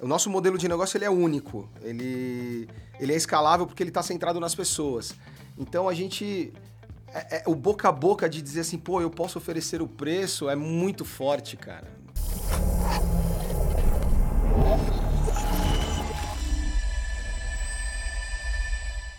o nosso modelo de negócio ele é único, ele, ele é escalável porque ele está centrado nas pessoas. Então a gente é, é, o boca a boca de dizer assim, pô, eu posso oferecer o preço é muito forte, cara.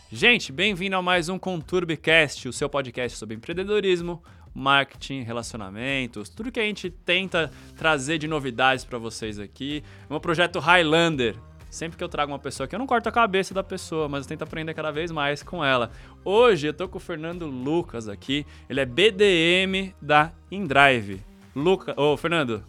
Gente, bem-vindo a mais um Conturbcast, o seu podcast sobre empreendedorismo, marketing, relacionamentos, tudo que a gente tenta trazer de novidades para vocês aqui. É um projeto Highlander. Sempre que eu trago uma pessoa aqui, eu não corto a cabeça da pessoa, mas eu tento aprender cada vez mais com ela. Hoje eu tô com o Fernando Lucas aqui. Ele é BDM da InDrive. Luca, ô oh, Fernando,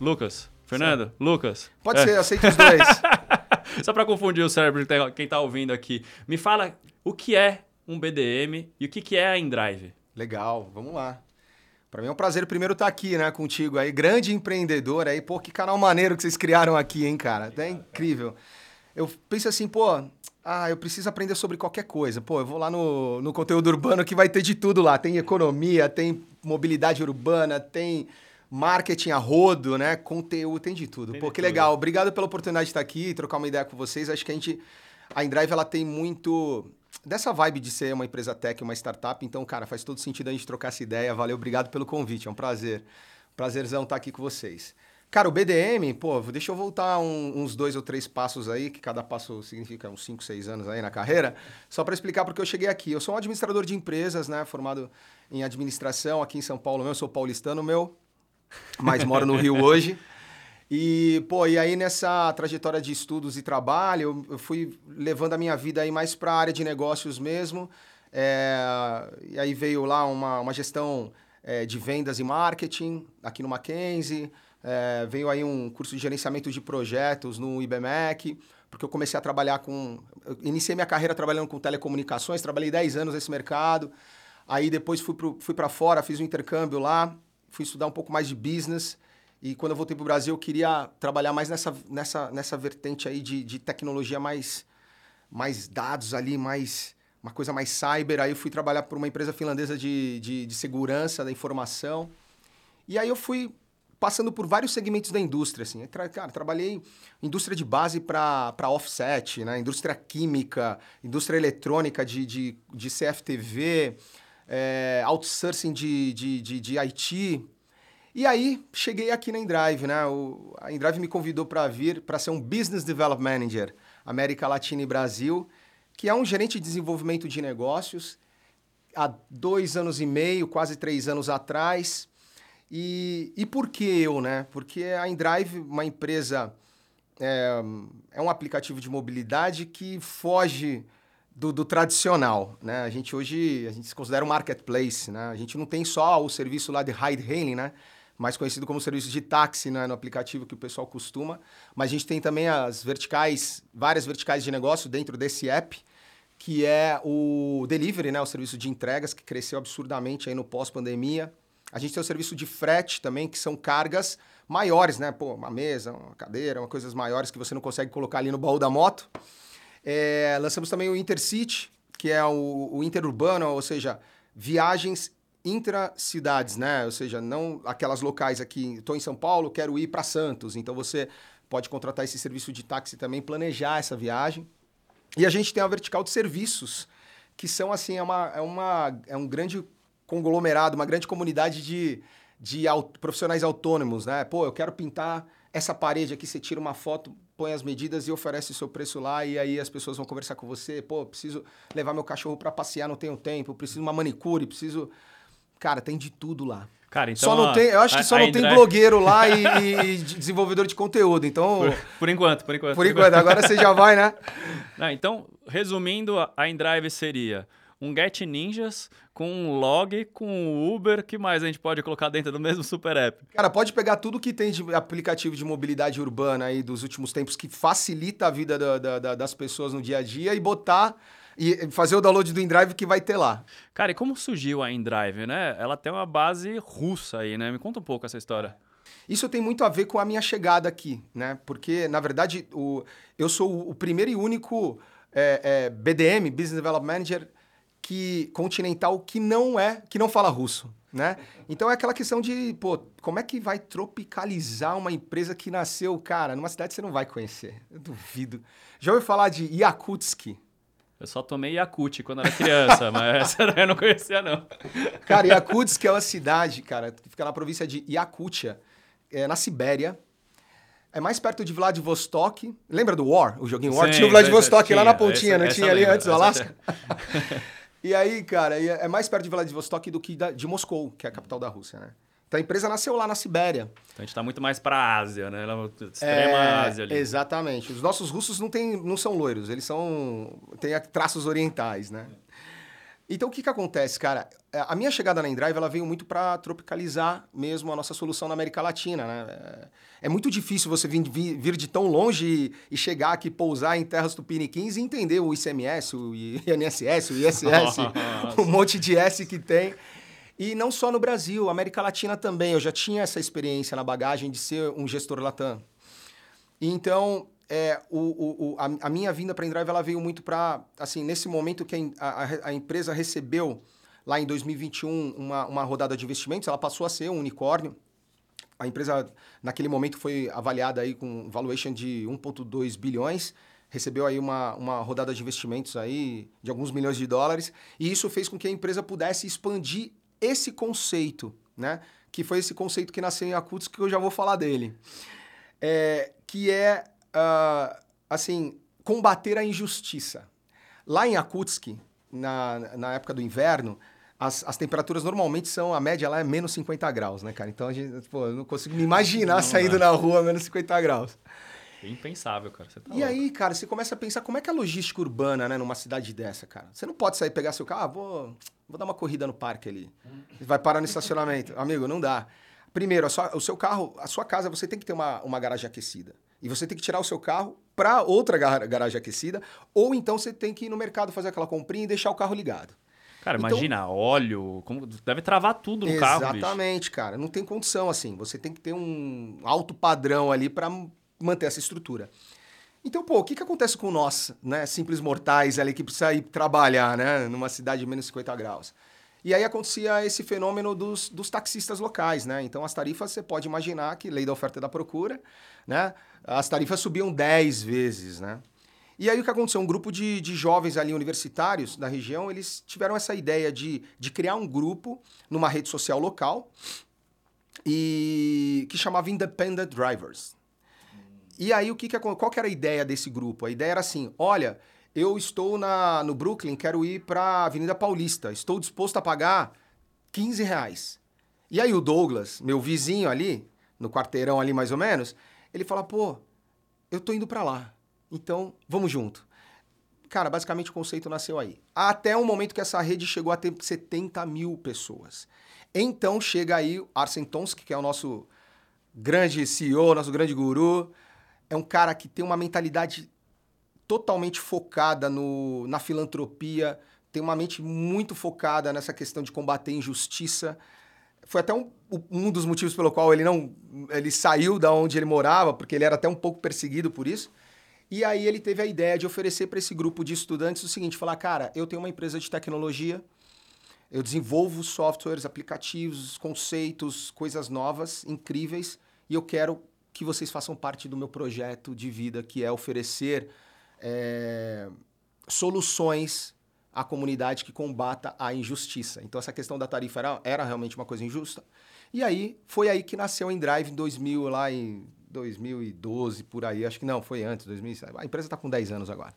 Lucas, Fernando, Lucas. Pode é. ser, aceito os dois. Só para confundir o cérebro de quem tá ouvindo aqui. Me fala o que é um BDM e o que, que é a InDrive. Legal, vamos lá. Para mim é um prazer primeiro estar tá aqui, né, contigo aí, grande empreendedor aí. Pô, que canal maneiro que vocês criaram aqui, hein, cara? É incrível. Eu penso assim, pô, ah, eu preciso aprender sobre qualquer coisa. Pô, eu vou lá no, no conteúdo urbano que vai ter de tudo lá. Tem economia, tem mobilidade urbana, tem marketing a rodo, né? Conteúdo, tem de tudo. Tem Pô, que tudo. legal. Obrigado pela oportunidade de estar aqui, trocar uma ideia com vocês. Acho que a gente, a Indrive, ela tem muito dessa vibe de ser uma empresa tech, uma startup. Então, cara, faz todo sentido a gente trocar essa ideia. Valeu, obrigado pelo convite. É um prazer. Prazerzão estar aqui com vocês. Cara, o BDM, pô, deixa eu voltar um, uns dois ou três passos aí, que cada passo significa uns cinco, seis anos aí na carreira, só para explicar porque eu cheguei aqui. Eu sou um administrador de empresas, né, formado em administração aqui em São Paulo. Eu sou paulistano meu, mas moro no Rio hoje. E, pô, e aí nessa trajetória de estudos e trabalho, eu fui levando a minha vida aí mais para a área de negócios mesmo. É, e aí veio lá uma, uma gestão é, de vendas e marketing aqui no Mackenzie. É, veio aí um curso de gerenciamento de projetos no IBMEC, porque eu comecei a trabalhar com... iniciei minha carreira trabalhando com telecomunicações, trabalhei 10 anos nesse mercado. Aí depois fui para fui fora, fiz um intercâmbio lá, fui estudar um pouco mais de business. E quando eu voltei para o Brasil, eu queria trabalhar mais nessa, nessa, nessa vertente aí de, de tecnologia mais, mais dados ali, mais uma coisa mais cyber. Aí eu fui trabalhar por uma empresa finlandesa de, de, de segurança da informação. E aí eu fui passando por vários segmentos da indústria. Assim. Cara, trabalhei indústria de base para offset, né? indústria química, indústria eletrônica de, de, de CFTV, é, outsourcing de, de, de, de IT. E aí, cheguei aqui na InDrive, né? O, a InDrive me convidou para vir para ser um Business Development Manager, América Latina e Brasil, que é um gerente de desenvolvimento de negócios, há dois anos e meio, quase três anos atrás. E, e por que eu, né? Porque a InDrive, uma empresa, é, é um aplicativo de mobilidade que foge do, do, tradicional, né? A gente hoje a gente se considera um marketplace, né? A gente não tem só o serviço lá de ride hailing, né? Mais conhecido como serviço de táxi né, no aplicativo que o pessoal costuma. Mas a gente tem também as verticais, várias verticais de negócio dentro desse app, que é o delivery, né, o serviço de entregas, que cresceu absurdamente aí no pós-pandemia. A gente tem o serviço de frete também, que são cargas maiores, né? Pô, uma mesa, uma cadeira, uma coisas maiores que você não consegue colocar ali no baú da moto. É, lançamos também o Intercity, que é o, o interurbano, ou seja, viagens intracidades, né? Ou seja, não aquelas locais aqui, estou em São Paulo, quero ir para Santos. Então você pode contratar esse serviço de táxi também, planejar essa viagem. E a gente tem a vertical de serviços, que são assim, é, uma, é, uma, é um grande conglomerado, uma grande comunidade de, de profissionais autônomos, né? Pô, eu quero pintar essa parede aqui, você tira uma foto, põe as medidas e oferece o seu preço lá, e aí as pessoas vão conversar com você. Pô, preciso levar meu cachorro para passear, não tenho tempo, preciso uma manicure, preciso Cara, tem de tudo lá. Cara, então, só não tem, eu acho que só não tem blogueiro lá e, e, desenvolvedor de conteúdo. Então, por, por, enquanto, por enquanto. Por enquanto, agora você já vai, né? Não, então, resumindo, a InDrive seria um Get Ninjas com um log, com um Uber, que mais a gente pode colocar dentro do mesmo super app? Cara, pode pegar tudo que tem de aplicativo de mobilidade urbana aí dos últimos tempos que facilita a vida da, da, das pessoas no dia a dia e botar e fazer o download do InDrive que vai ter lá. Cara, e como surgiu a InDrive, né? Ela tem uma base russa aí, né? Me conta um pouco essa história. Isso tem muito a ver com a minha chegada aqui, né? Porque, na verdade, o, eu sou o primeiro e único é, é, BDM, Business Development Manager, que, continental, que não é, que não fala russo. né? Então é aquela questão de, pô, como é que vai tropicalizar uma empresa que nasceu, cara, numa cidade que você não vai conhecer? Eu duvido. Já ouviu falar de Yakutsk? Eu só tomei Yakut quando era criança, mas essa eu não conhecia, não. Cara, Yakutsk é uma cidade, cara, que fica na província de Yakutia, é, na Sibéria. É mais perto de Vladivostok. Lembra do War, o joguinho War? Sim, tinha o Vladivostok tinha, lá na pontinha, essa- não essa tinha ali lembra, antes do Alasca? e aí, cara, e é mais perto de Vladivostok do que de Moscou, que é a capital da Rússia, né? Então a empresa nasceu lá na Sibéria. Então a gente tá muito mais pra Ásia, né? Ela- Extrema Ásia ali. É, Exatamente. Os nossos russos não, tem, não são loiros, eles são. têm traços orientais, né? Então o que, que acontece, cara? É, A minha chegada na Endrive ela veio muito para tropicalizar mesmo a nossa solução na América Latina, né? É- É muito difícil você vir, vir- de tão longe e, e chegar aqui, pousar em terras tupiniquins e entender o ICMS, o INSS, o ISS, Nossa. um monte de S que tem. E não só no Brasil, América Latina também. Eu já tinha essa experiência na bagagem de ser um gestor Latam. Então, é, o, o- o- a, a minha vinda para a Endrive ela veio muito para, assim, nesse momento que a- a- a empresa recebeu, lá em 2021, uma, uma rodada de investimentos, ela passou a ser um unicórnio. A empresa, naquele momento, foi avaliada aí com valuation de 1,2 bilhões, recebeu aí uma, uma rodada de investimentos aí de alguns milhões de dólares, e isso fez com que a empresa pudesse expandir esse conceito, né? Que foi esse conceito que nasceu em Yakutsk, que eu já vou falar dele é, que é, ah, assim, combater a injustiça. Lá em Yakutsk, na, na época do inverno, as, as temperaturas normalmente são, a média lá é menos 50 graus, né, cara? Então, a gente, pô, eu não consigo me imaginar Não saindo dá. na rua a menos 50 graus. Impensável, cara. Tá E louco. aí, cara, você começa a pensar como é que é a logística urbana, né, numa cidade dessa, cara. Você não pode sair pegar seu carro, ah, vou, vou dar uma corrida no parque ali. Vai parar no estacionamento. Amigo, não dá. Primeiro, sua- o seu carro, a sua casa, você tem que ter uma, uma garagem aquecida. E você tem que tirar o seu carro para outra gar- garagem aquecida, ou então você tem que ir no mercado fazer aquela comprinha e deixar o carro ligado. Cara, Então- imagina, óleo, como- deve travar tudo no carro, bicho. Exatamente, cara. Não tem condição assim. Você tem que ter um alto padrão ali para manter essa estrutura. Então, pô, o que, que acontece com nós, né, simples mortais ali que precisa ir trabalhar, né, numa cidade de menos 50 graus? E aí acontecia esse fenômeno dos, dos taxistas locais, né? Então as tarifas, você pode imaginar que lei da oferta e da procura, né? As tarifas subiam 10 vezes, né? E aí o que aconteceu? Um grupo de, de jovens ali universitários da região, eles tiveram essa ideia de, de criar um grupo numa rede social local e que chamava Independent Drivers. E aí o que, que qual que era a ideia desse grupo? A ideia era assim, olha, eu estou na, no Brooklyn, quero ir para Avenida Paulista, estou disposto a pagar 15 reais. E aí o Douglas, meu vizinho ali, no quarteirão ali mais ou menos, ele fala, pô, eu tô indo para lá, então vamos junto. Cara, basicamente o conceito nasceu aí. Até o momento que essa rede chegou a ter 70 mil pessoas. Então chega aí Arsen Tomsk, que é o nosso grande CEO, nosso grande guru. É um cara que tem uma mentalidade totalmente focada no, na filantropia, tem uma mente muito focada nessa questão de combater injustiça. Foi até um, um dos motivos pelo qual ele não ele saiu da onde ele morava, porque ele era até um pouco perseguido por isso. E aí ele teve a ideia de oferecer para esse grupo de estudantes o seguinte, falar, cara, eu tenho uma empresa de tecnologia, eu desenvolvo softwares, aplicativos, conceitos, coisas novas, incríveis, e eu quero que vocês façam parte do meu projeto de vida, que é oferecer é, soluções à comunidade que combata a injustiça. Então, essa questão da tarifa era, era realmente uma coisa injusta. E aí, foi aí que nasceu a Endrive em 2000, lá em 2012, por aí. Acho que não, foi antes, 2007. A empresa está com 10 anos agora,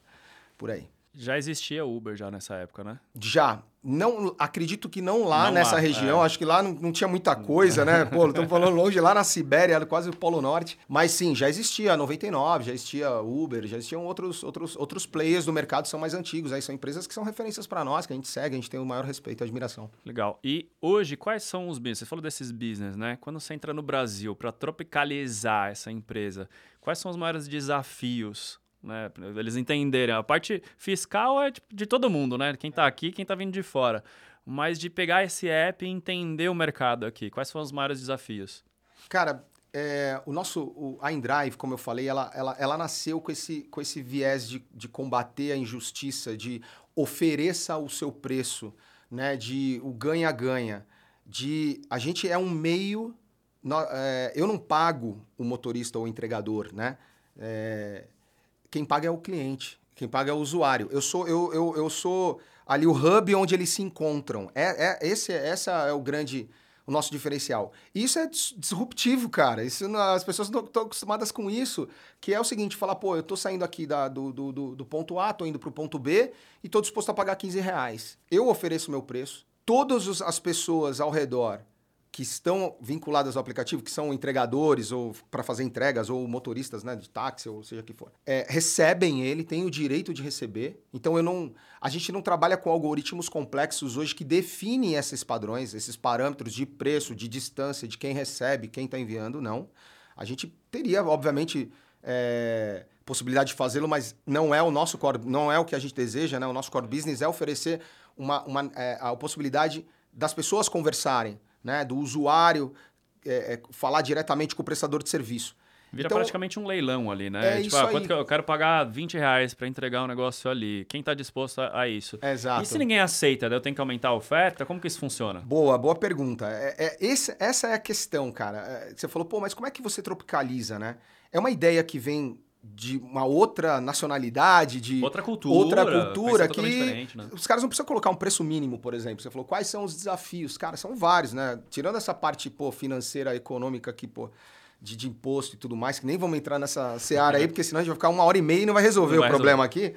por aí. Já existia Uber já nessa época, né? Já. Não, acredito que não lá Não nessa lá, região. é. Acho que lá não, não tinha muita coisa, né? Pô, estamos falando longe, lá na Sibéria, quase o Polo Norte. Mas sim, já existia 99, já existia Uber, já existiam outros, outros, outros players do mercado que são mais antigos. Aí são empresas que são referências para nós, que a gente segue, a gente tem o maior respeito e admiração. Legal. E hoje, quais são os business? Você falou desses business, né? Quando você entra no Brasil para tropicalizar essa empresa, quais são os maiores desafios? Né? Eles entenderem. A parte fiscal é tipo, de todo mundo, né? Quem tá aqui, quem tá vindo de fora. Mas de pegar esse app e entender o mercado aqui. Quais são os maiores desafios? Cara, é, o nosso, o, a Endrive, como eu falei, ela, ela, ela nasceu com esse, com esse viés de, de combater a injustiça, de ofereça o seu preço, né, de o ganha-ganha. de a gente é um meio. nó- é, eu não pago o motorista ou o entregador, né? É, quem paga é o cliente, quem paga é o usuário. Eu sou, eu, eu, eu sou ali o hub onde eles se encontram. É, é, esse, essa é o grande, o nosso diferencial. Isso é dis- disruptivo, cara. Isso, as pessoas não estão acostumadas com isso, que é o seguinte, falar, pô, eu tô saindo aqui da- do, do, do, ponto A, tô indo pro ponto B e tô disposto a pagar 15 reais. Eu ofereço meu preço. Todas as pessoas ao redor que estão vinculadas ao aplicativo, que são entregadores ou para fazer entregas ou motoristas, né, de táxi ou seja que for, é, recebem ele, têm o direito de receber. Então eu não, a gente não trabalha com algoritmos complexos hoje que definem esses padrões, esses parâmetros de preço, de distância, de quem recebe, quem está enviando, não. A gente teria, obviamente, é, possibilidade de fazê-lo, mas não é o nosso core, não é o que a gente deseja, né? O nosso core business é oferecer uma, uma, é, a possibilidade das pessoas conversarem, né? Do usuário é, é, falar diretamente com o prestador de serviço. Vira Então, praticamente um leilão ali, né? é tipo, ah, quanto que eu, quero pagar 20 reais pra entregar um negócio ali. Quem tá disposto a, a isso? Exato. E se ninguém aceita, eu tenho que aumentar a oferta? Como que isso funciona? Boa, boa pergunta. É, é- esse- essa é a questão, cara. É, você falou, pô, mas como é que você tropicaliza, né? É uma ideia que vem de uma outra nacionalidade, de Outra cultura. outra cultura que né? os caras não precisam colocar um preço mínimo, por exemplo. Você falou quais são os desafios, cara, são vários, né? Tirando essa parte pô, financeira, econômica aqui, pô, de, de imposto e tudo mais, que nem vamos entrar nessa seara aí, porque senão a gente vai ficar uma hora e meia e não vai resolver Não o vai problema aqui.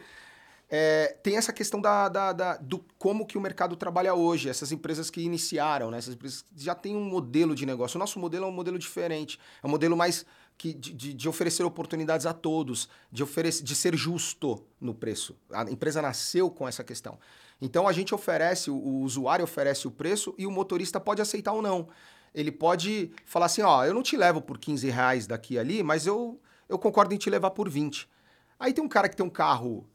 É, tem essa questão da, da- da- do como que o mercado trabalha hoje, essas empresas que iniciaram, né? essas empresas já têm um modelo de negócio. O nosso modelo é um modelo diferente, é um modelo mais que, de, de- oferecer oportunidades a todos, de, oferecer, de ser justo no preço. A empresa nasceu com essa questão. Então a gente oferece, o, usuário oferece o preço e o motorista pode aceitar ou não. Ele pode falar assim, ó, eu não te levo por 15 reais daqui ali, mas eu, eu concordo em te levar por 20. Aí tem um cara que tem um carro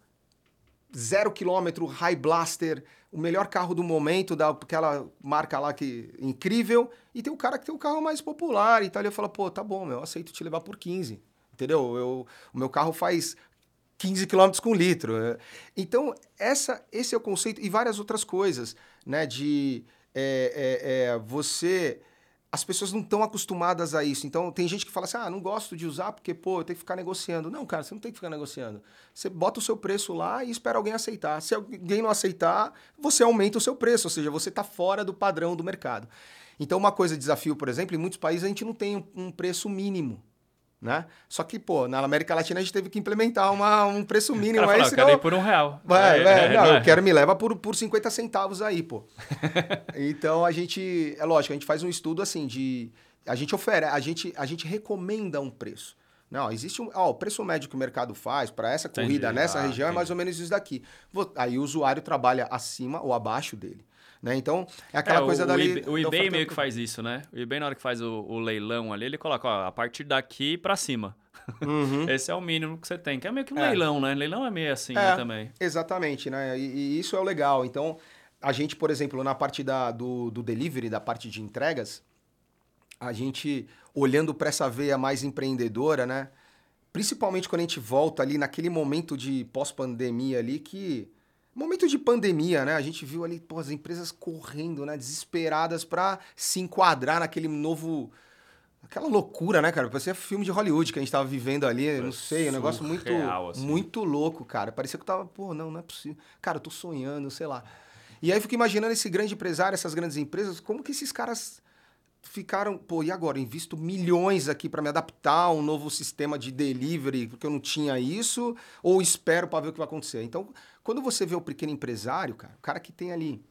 zero quilômetro, High Blaster, o melhor carro do momento, daquela marca lá que incrível, e tem o cara que tem o carro mais popular e tal. E eu falo, pô, tá bom, meu, eu aceito te levar por 15. Entendeu? Eu, o meu carro faz 15 quilômetros com litro. Então, essa, esse é o conceito, e várias outras coisas, né? De é, é, é, você. As pessoas não estão acostumadas a isso. Então, tem gente que fala assim: ah, não gosto de usar porque, pô, eu tenho que ficar negociando. Não, cara, você não tem que ficar negociando. Você bota o seu preço lá e espera alguém aceitar. Se alguém não aceitar, você aumenta o seu preço, ou seja, você está fora do padrão do mercado. Então, uma coisa, desafio, por exemplo, em muitos países a gente não tem um, um preço mínimo. Né? Só que, pô, na América Latina a gente teve que implementar uma, um preço mínimo aí, fala, eu senão... quero ir por um real. Vai, É, vai, é, não, não é? eu quero me leva por, por 50 centavos aí, pô. então a gente, é lógico, a gente faz um estudo assim de a gente oferece, a gente a gente recomenda um preço. Não, existe um, ó, o preço médio que o mercado faz para essa Entendi, corrida nessa ah, região é mais entendi. ou menos isso daqui. Aí o usuário trabalha acima ou abaixo dele, né? Então, é aquela É, coisa o, dali O eBay, oferta- meio que faz isso, né? O eBay, na hora que faz o, o leilão ali, ele coloca, ó, a partir daqui pra cima. Uhum. Esse é o mínimo que você tem. Que é meio que um É. leilão, né? Leilão é meio assim É. né, também. Exatamente, né? E, e isso é o legal. Então, a gente, por exemplo, na parte da, do, do delivery, da parte de entregas, a gente, olhando para essa veia mais empreendedora, né? Principalmente quando a gente volta ali naquele momento de pós-pandemia ali, que. Momento de pandemia, né? A gente viu ali pô, as empresas correndo, né? Desesperadas para se enquadrar naquele novo. Aquela loucura, né, cara? Parecia filme de Hollywood que a gente tava vivendo ali, não sei, um negócio muito, assim. muito louco, cara. Parecia que eu tava, pô, não, não é possível. Cara, eu tô sonhando, sei lá. E aí eu fico imaginando esse grande empresário, essas grandes empresas, como que esses caras ficaram, pô, e agora? Invisto milhões aqui para me adaptar a um novo sistema de delivery, porque eu não tinha isso, ou espero para ver o que vai acontecer. Então, quando você vê o pequeno empresário, cara, o cara que tem ali.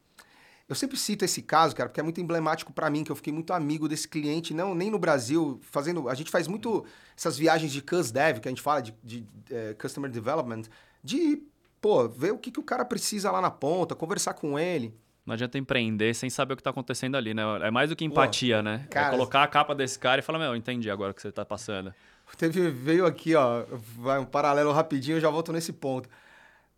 Eu sempre cito esse caso, cara, porque é muito emblemático para mim, que eu fiquei muito amigo desse cliente, não nem no Brasil, fazendo. A gente faz muito essas viagens de CusDev, que a gente fala de, de eh, Customer Development, de, pô, ver o que, que o cara precisa lá na ponta, conversar com ele. Não adianta empreender sem saber o que tá acontecendo ali, né? É mais do que empatia, né? cara- é colocar a capa desse cara e falar, meu, eu entendi agora o que você tá passando. Teve, veio aqui, ó, vai um paralelo rapidinho, eu já volto nesse ponto.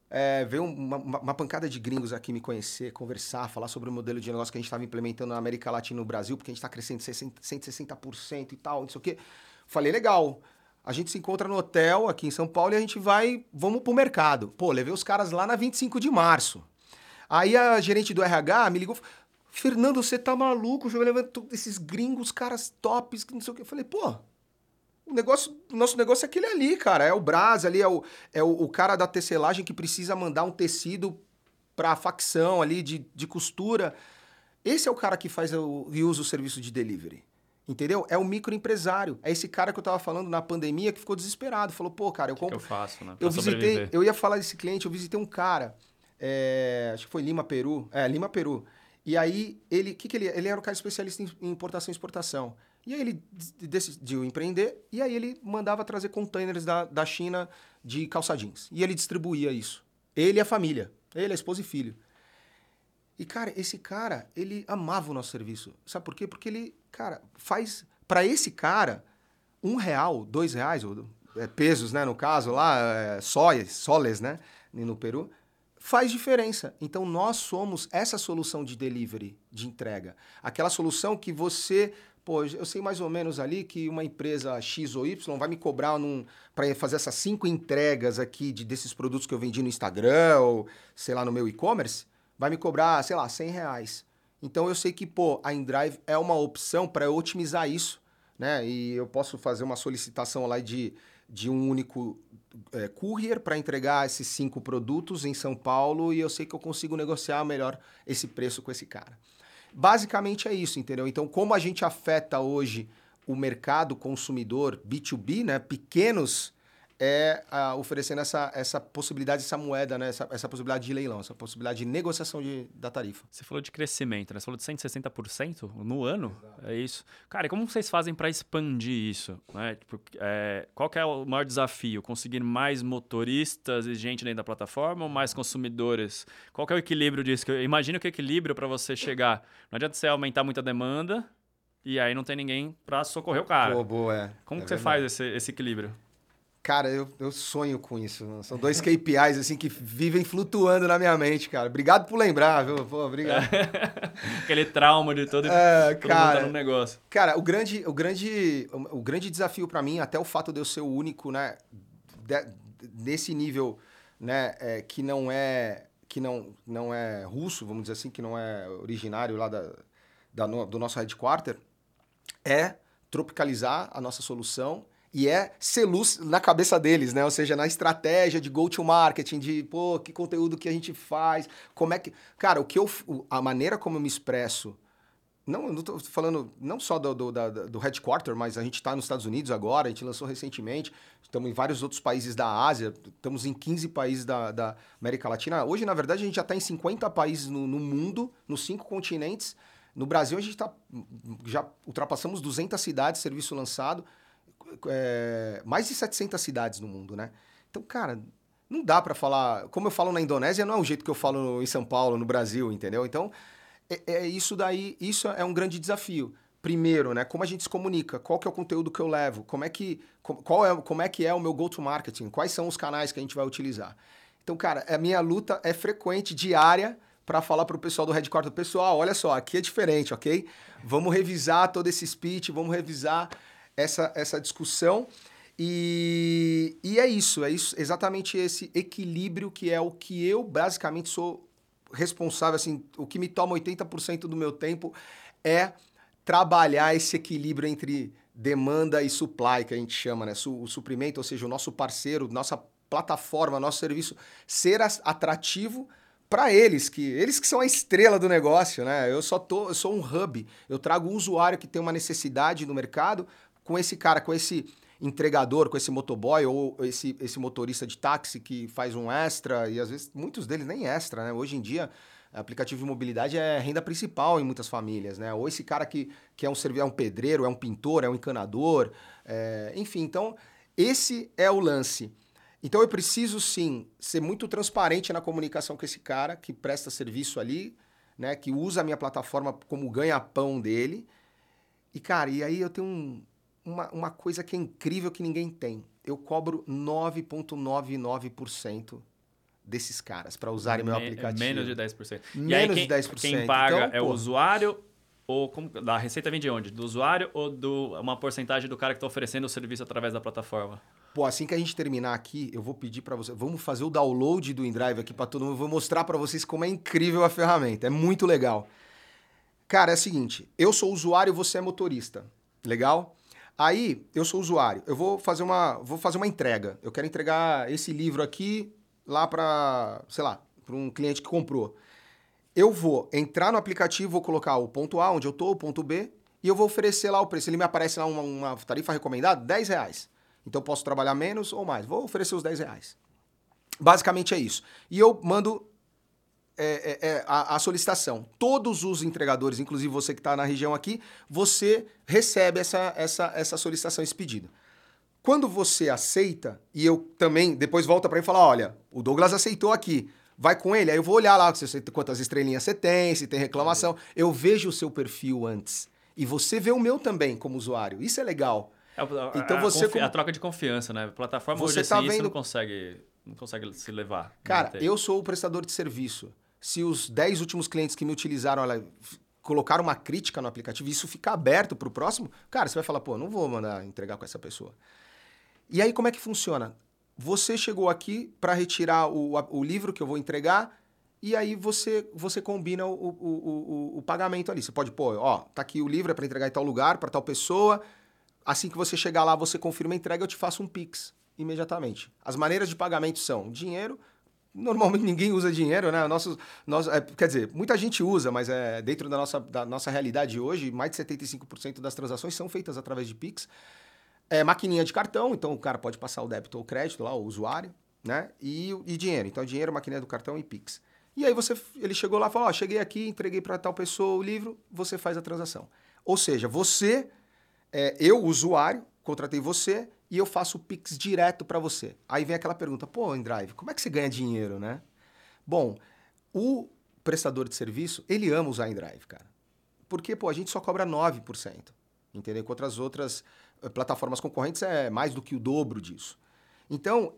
É, veio uma, uma- uma pancada de gringos aqui me conhecer, conversar, falar sobre o modelo de negócio que a gente estava implementando na América Latina e no Brasil, porque a gente está crescendo 60, 160% e tal, não sei o quê. Falei, legal. A gente se encontra no hotel aqui em São Paulo e a gente vai, vamos pro mercado. Pô, levei os caras lá na 25 de março. Aí a gerente do RH me ligou, Fernando, você tá maluco? Eu levanto esses gringos, caras tops, não sei o que. Eu falei, pô, o negócio, o nosso negócio é aquele ali, cara. É o Brás ali, é o, é o, o cara da tecelagem que precisa mandar um tecido pra facção ali de, de costura. Esse é o cara que faz o, e usa o serviço de delivery. Entendeu? É o microempresário. É esse cara que eu tava falando na pandemia que ficou desesperado. Falou, pô, cara, eu compro. Que eu faço, né? Eu visitei, eu ia falar desse cliente, eu visitei um cara, é, acho que foi Lima, Peru. É, Lima, Peru. E aí, ele, que que ele, ele era um cara especialista em importação e exportação. E aí ele decidiu empreender, e aí ele mandava trazer containers da, da China de calça jeans. E ele distribuía isso. Ele e a família. Ele, a esposa e filho. E, cara, esse cara, ele amava o nosso serviço. Sabe por quê? Porque ele, cara, faz... para esse cara, um real, dois reais, ou é, pesos, né, no caso lá, é, soles, soles, né, no Peru faz diferença. Então nós somos essa solução de delivery, de entrega. Aquela solução que você, pô, eu sei mais ou menos ali que uma empresa X ou Y vai me cobrar para fazer essas cinco entregas aqui de, desses produtos que eu vendi no Instagram ou sei lá no meu e-commerce, vai me cobrar, sei lá, 100 reais. Então eu sei que, pô, a InDrive é uma opção para otimizar isso, né? E eu posso fazer uma solicitação lá de, de um único é, courier para entregar esses cinco produtos em São Paulo e eu sei que eu consigo negociar melhor esse preço com esse cara. Basicamente é isso, entendeu? Então, como a gente afeta hoje o mercado consumidor B2B, né? Pequenos é oferecendo essa, essa possibilidade, essa moeda, né? essa, essa possibilidade de leilão, essa possibilidade de negociação de, da tarifa. Você falou de crescimento, né? Você falou de 160% no ano, Exato. é isso. Cara, e como vocês fazem para expandir isso? Né? Tipo, é, qual é o maior desafio? Conseguir mais motoristas e gente dentro da plataforma ou mais consumidores? Qual é o equilíbrio disso? Eu imagino que o equilíbrio para você chegar... Não adianta você aumentar muita demanda e aí não tem ninguém para socorrer o cara. Pô, boa, é. Como é que você faz esse, esse equilíbrio? Cara, eu, eu sonho com isso. Né? São dois KPIs, assim, que vivem flutuando na minha mente, cara. Obrigado por lembrar, viu? Pô, obrigado. Aquele trauma de todo, é, todo cara, tá no negócio. Cara, o grande, o grande, o, grande desafio para mim, até o fato de eu ser o único, né, de, nesse nível, né, é, que não é que não, não é russo, vamos dizer assim, que não é originário lá da, da do nosso headquarter, é tropicalizar a nossa solução e é ser luz na cabeça deles, né? Ou seja, na estratégia de go-to-marketing, de, pô, que conteúdo que a gente faz, como é que... Cara, o que eu... A maneira como eu me expresso... Não, não tô falando não só do, do, da, do headquarter, mas a gente está nos Estados Unidos agora, a gente lançou recentemente, estamos em vários outros países da Ásia, estamos em 15 países da, da América Latina. Hoje, na verdade, a gente já está em 50 países no, no mundo, nos cinco continentes. No Brasil, a gente tá, já ultrapassamos 200 cidades, serviço lançado é, mais de 700 cidades no mundo, né? Então, cara, não dá para falar. Como eu falo na Indonésia, não é o jeito que eu falo em São Paulo, no Brasil, entendeu? Então, é, é isso daí. Isso é um grande desafio. Primeiro, né? Como a gente se comunica? Qual que é o conteúdo que eu levo? Como é que, qual é, como é, que é o meu go-to-marketing? Quais são os canais que a gente vai utilizar? Então, cara, a minha luta é frequente, diária, para falar para o pessoal do headquarter, pessoal, olha só, aqui é diferente, ok? Vamos revisar todo esse speech, vamos revisar essa, essa discussão. E, e é isso, é isso, exatamente esse equilíbrio que é o que eu basicamente sou responsável, assim, o que me toma 80% do meu tempo é trabalhar esse equilíbrio entre demanda e supply, que a gente chama, né? O suprimento, ou seja, o nosso parceiro, nossa plataforma, nosso serviço ser atrativo para eles, que eles que são a estrela do negócio, né? Eu só tô, eu sou um hub, eu trago um usuário que tem uma necessidade no mercado com esse cara, com esse entregador, com esse motoboy ou esse, esse motorista de táxi que faz um extra, e às vezes muitos deles nem extra, né? Hoje em dia, aplicativo de mobilidade é renda principal em muitas famílias, né? Ou esse cara que, que é, um, é um pedreiro, é um pintor, é um encanador, é... enfim. Então, esse é o lance. Então, eu preciso, sim, ser muito transparente na comunicação com esse cara que presta serviço ali, né? Que usa a minha plataforma como ganha-pão dele. E, cara, e aí eu tenho um, uma, uma coisa que é incrível que ninguém tem. Eu cobro 9,99% desses caras para usarem Me, meu aplicativo. Menos de 10%. Menos quem, de 10%. Quem paga então, é o usuário ou como, da receita vem de onde? Do usuário ou do uma porcentagem do cara que está oferecendo o serviço através da plataforma? Pô, assim que a gente terminar aqui, eu vou pedir para você, vamos fazer o download do InDrive aqui para todo mundo, vou mostrar para vocês como é incrível a ferramenta, é muito legal. Cara, é o seguinte, eu sou usuário, você é motorista. Legal? Aí, eu sou usuário. Eu vou fazer uma, vou fazer uma entrega. Eu quero entregar esse livro aqui lá para, sei lá, para um cliente que comprou. Eu vou entrar no aplicativo, vou colocar o ponto A, onde eu tô, o ponto B, e eu vou oferecer lá o preço. Ele me aparece lá uma, uma tarifa recomendada, 10 reais. Então eu posso trabalhar menos ou mais. Vou oferecer os 10 reais. Basicamente é isso. E eu mando é, é, é, a, a, solicitação. Todos os entregadores, inclusive você que está na região aqui, você recebe essa, essa, essa solicitação, esse pedido. Quando você aceita, e eu também depois volta para mim e fala: olha, o Douglas aceitou aqui, vai com ele. Aí eu vou olhar lá quantas estrelinhas você tem, se tem reclamação. Eu vejo o seu perfil antes. E você vê o meu também como usuário. Isso é legal. É, a, então você a, como... a troca de confiança, né? A plataforma você hoje tá assim, vendo... não consegue não consegue se levar. Cara, eu sou o prestador de serviço se os 10 últimos clientes que me utilizaram colocaram uma crítica no aplicativo e isso ficar aberto para o próximo, cara, você vai falar, pô, não vou mandar entregar com essa pessoa. E aí, como é que funciona? Você chegou aqui para retirar o, o livro que eu vou entregar e aí você, você combina o, o, o, o pagamento ali. Você pode pôr, ó, tá aqui o livro, é para entregar em tal lugar, para tal pessoa. Assim que você chegar lá, você confirma a entrega, eu te faço um Pix imediatamente. As maneiras de pagamento são dinheiro, normalmente ninguém usa dinheiro, né? Nosso, nosso, é, quer dizer, muita gente usa, mas é, dentro da nossa, da nossa realidade hoje, mais de 75% das transações são feitas através de Pix. É maquininha de cartão, então o cara pode passar o débito ou crédito lá, o usuário, né? E, e dinheiro. Então, dinheiro, maquininha do cartão e Pix. E aí você, ele chegou lá e falou, ó, cheguei aqui, entreguei para tal pessoa o livro, você faz a transação. Ou seja, você, é, eu, usuário, contratei você, e eu faço o Pix direto para você. Aí vem aquela pergunta, pô, Endrive, como é que você ganha dinheiro, né? Bom, o prestador de serviço, ele ama usar Endrive, cara. Porque, pô, a gente só cobra 9%, entendeu? Enquanto as outras eh, plataformas concorrentes é mais do que o dobro disso. Então,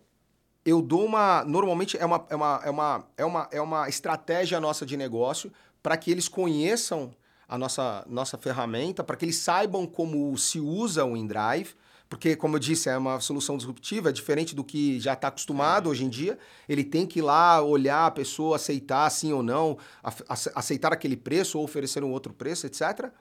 eu dou uma... Normalmente é uma, é uma, é uma, é uma, é uma estratégia nossa de negócio para que eles conheçam a nossa, nossa ferramenta, para que eles saibam como se usa o InDrive, porque, como eu disse, é uma solução disruptiva, é diferente do que já está acostumado hoje em dia. Ele tem que ir lá olhar a pessoa, aceitar sim ou não, aceitar aquele preço ou oferecer um outro preço, etc.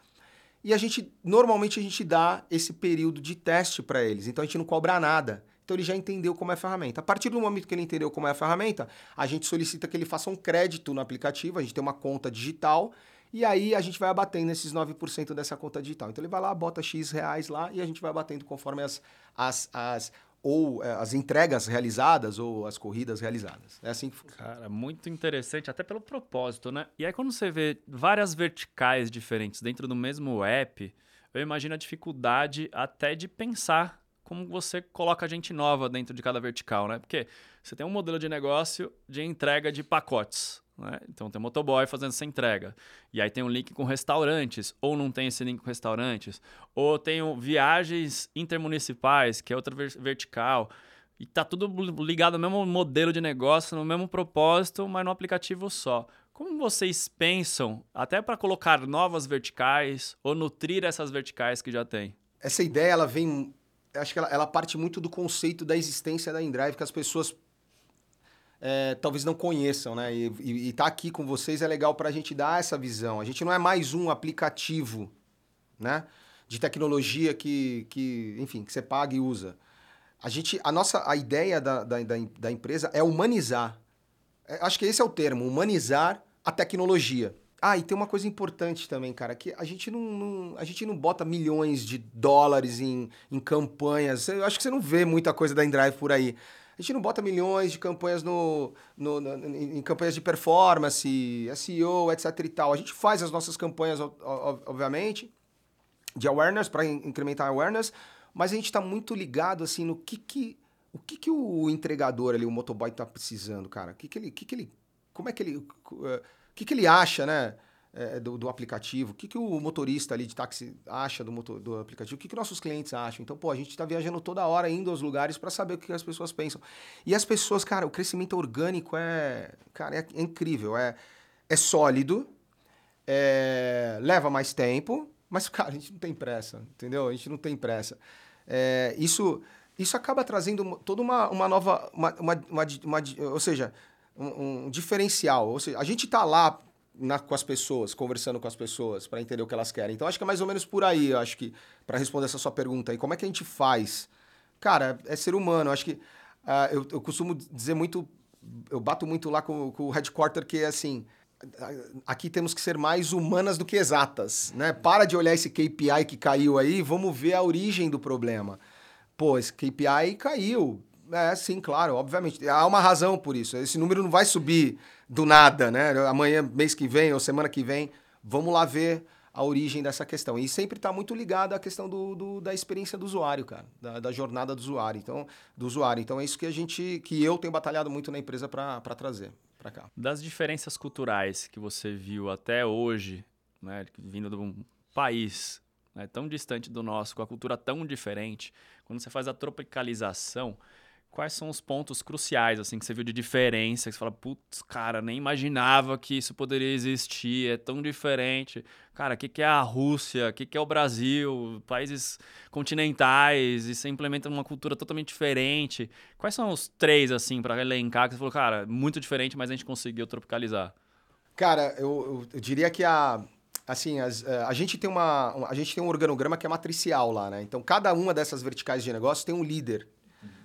E a gente, normalmente, a gente dá esse período de teste para eles. Então, a gente não cobra nada. Então, ele já entendeu como é a ferramenta. A partir do momento que ele entendeu como é a ferramenta, a gente solicita que ele faça um crédito no aplicativo. A gente tem uma conta digital e aí a gente vai abatendo esses 9% dessa conta digital. Então ele vai lá, bota X reais lá e a gente vai abatendo conforme as, as, as ou é, as entregas realizadas ou as corridas realizadas. É assim que funciona. Cara, muito interessante, até pelo propósito, né? E aí quando você vê várias verticais diferentes dentro do mesmo app, eu imagino a dificuldade até de pensar como você coloca gente nova dentro de cada vertical, né? Porque você tem um modelo de negócio de entrega de pacotes. Né? Então tem motoboy fazendo essa entrega. E aí tem um link com restaurantes, ou não tem esse link com restaurantes, ou tem viagens intermunicipais, que é outra vertical. E tá tudo ligado ao mesmo modelo de negócio, no mesmo propósito, mas no aplicativo só. Como vocês pensam, até para colocar novas verticais ou nutrir essas verticais que já tem? Essa ideia, ela vem. Acho que ela, ela parte muito do conceito da existência da InDrive, que as pessoas é, talvez não conheçam, né? E estar tá aqui com vocês é legal para a gente dar essa visão. A gente não é mais um aplicativo, né? De tecnologia que, que enfim, que você paga e usa. A gente, a nossa, a ideia da, da, da, da empresa é humanizar. É, acho que esse é o termo, humanizar a tecnologia. Ah, e tem uma coisa importante também, cara, que a gente não, não, a gente não bota milhões de dólares em, em campanhas. Eu acho que você não vê muita coisa da InDrive por aí. A gente não bota milhões de campanhas no, no, no, em campanhas de performance, SEO, etc e tal. A gente faz as nossas campanhas, obviamente, de awareness, para incrementar awareness, mas a gente está muito ligado assim no que que o que, que o entregador ali, o motoboy está precisando, cara? O que, que ele, que, que ele, como é que ele, o que, que ele acha, né? É, do, do, aplicativo, o que, que o motorista ali de táxi acha do, motor, do aplicativo, o que, que nossos clientes acham. Então, pô, a gente está viajando toda hora, indo aos lugares para saber o que as pessoas pensam. E as pessoas, cara, o crescimento orgânico é, cara, é, é incrível, é, é sólido, é, leva mais tempo, mas, cara, a gente não tem pressa, entendeu? A gente não tem pressa. É, isso, isso acaba trazendo toda uma, uma nova, uma, uma, uma, uma ou seja, um, um diferencial. Ou seja, a gente está lá na, com as pessoas, conversando com as pessoas, para entender o que elas querem. Então, acho que é mais ou menos por aí, acho que, para responder essa sua pergunta aí, como é que a gente faz? Cara, é ser humano. Acho que uh, eu, eu costumo dizer muito, eu bato muito lá com, com o headquarter, que é assim, aqui temos que ser mais humanas do que exatas, né? Para de olhar esse KPI que caiu aí, vamos ver a origem do problema. Pô, esse KPI caiu. É, sim, claro, obviamente. Há uma razão por isso. Esse número não vai subir do nada, né? Amanhã, mês que vem ou semana que vem, vamos lá ver a origem dessa questão. E sempre está muito ligado à questão do, do, da experiência do usuário, cara, da, da, jornada do usuário. Então, do usuário. Então é isso que a gente, que eu tenho batalhado muito na empresa para trazer para cá. Das diferenças culturais que você viu até hoje, né, vindo de um país né, tão distante do nosso, com a cultura tão diferente, quando você faz a tropicalização, quais são os pontos cruciais assim que você viu de diferença? Que você fala, putz, cara, nem imaginava que isso poderia existir, é tão diferente. Cara, o que, que é a Rússia? O que, que é o Brasil? Países continentais, e você implementa uma cultura totalmente diferente. Quais são os três, assim, para elencar que você falou, cara, muito diferente, mas a gente conseguiu tropicalizar? Cara, eu, eu, eu diria que a. Assim, as, eh, a, gente tem uma, a gente tem um organograma que é matricial lá, né? Então, cada uma dessas verticais de negócio tem um líder,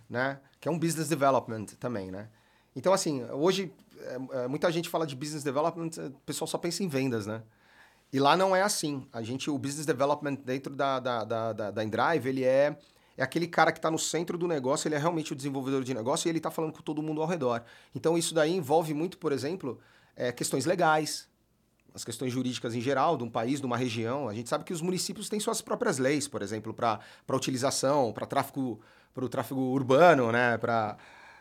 né? Que é um business development também, né? Então, assim, hoje é, é, muita gente fala de business development, o pessoal só pensa em vendas, né? E lá não é assim. A gente, o business development dentro da, da, da, da, da Endrive, ele é, é aquele cara que está no centro do negócio, ele é realmente o desenvolvedor de negócio e ele está falando com todo mundo ao redor. Então, isso daí envolve muito, por exemplo, é, questões legais, as questões jurídicas em geral, de um país, de uma região. A gente sabe que os municípios têm suas próprias leis, por exemplo, para utilização, para tráfego para o tráfego urbano, né? Para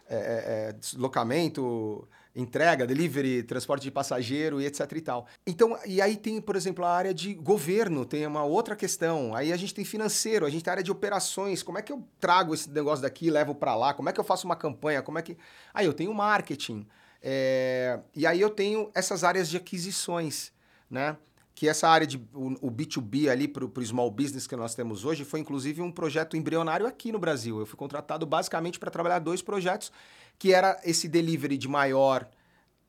é, é, é, deslocamento, entrega, delivery, transporte de passageiro e etc e tal. Então, e aí tem, por exemplo, a área de governo, tem uma outra questão. Aí a gente tem financeiro, a gente tem área de operações. Como é que eu trago esse negócio daqui, levo para lá? Como é que eu faço uma campanha? Como é que Aí eu tenho marketing. É... E aí eu tenho essas áreas de aquisições, né? Que essa área de o, o B2B ali para o small business que nós temos hoje foi inclusive um projeto embrionário aqui no Brasil. Eu fui contratado basicamente para trabalhar dois projetos, que era esse delivery de maior,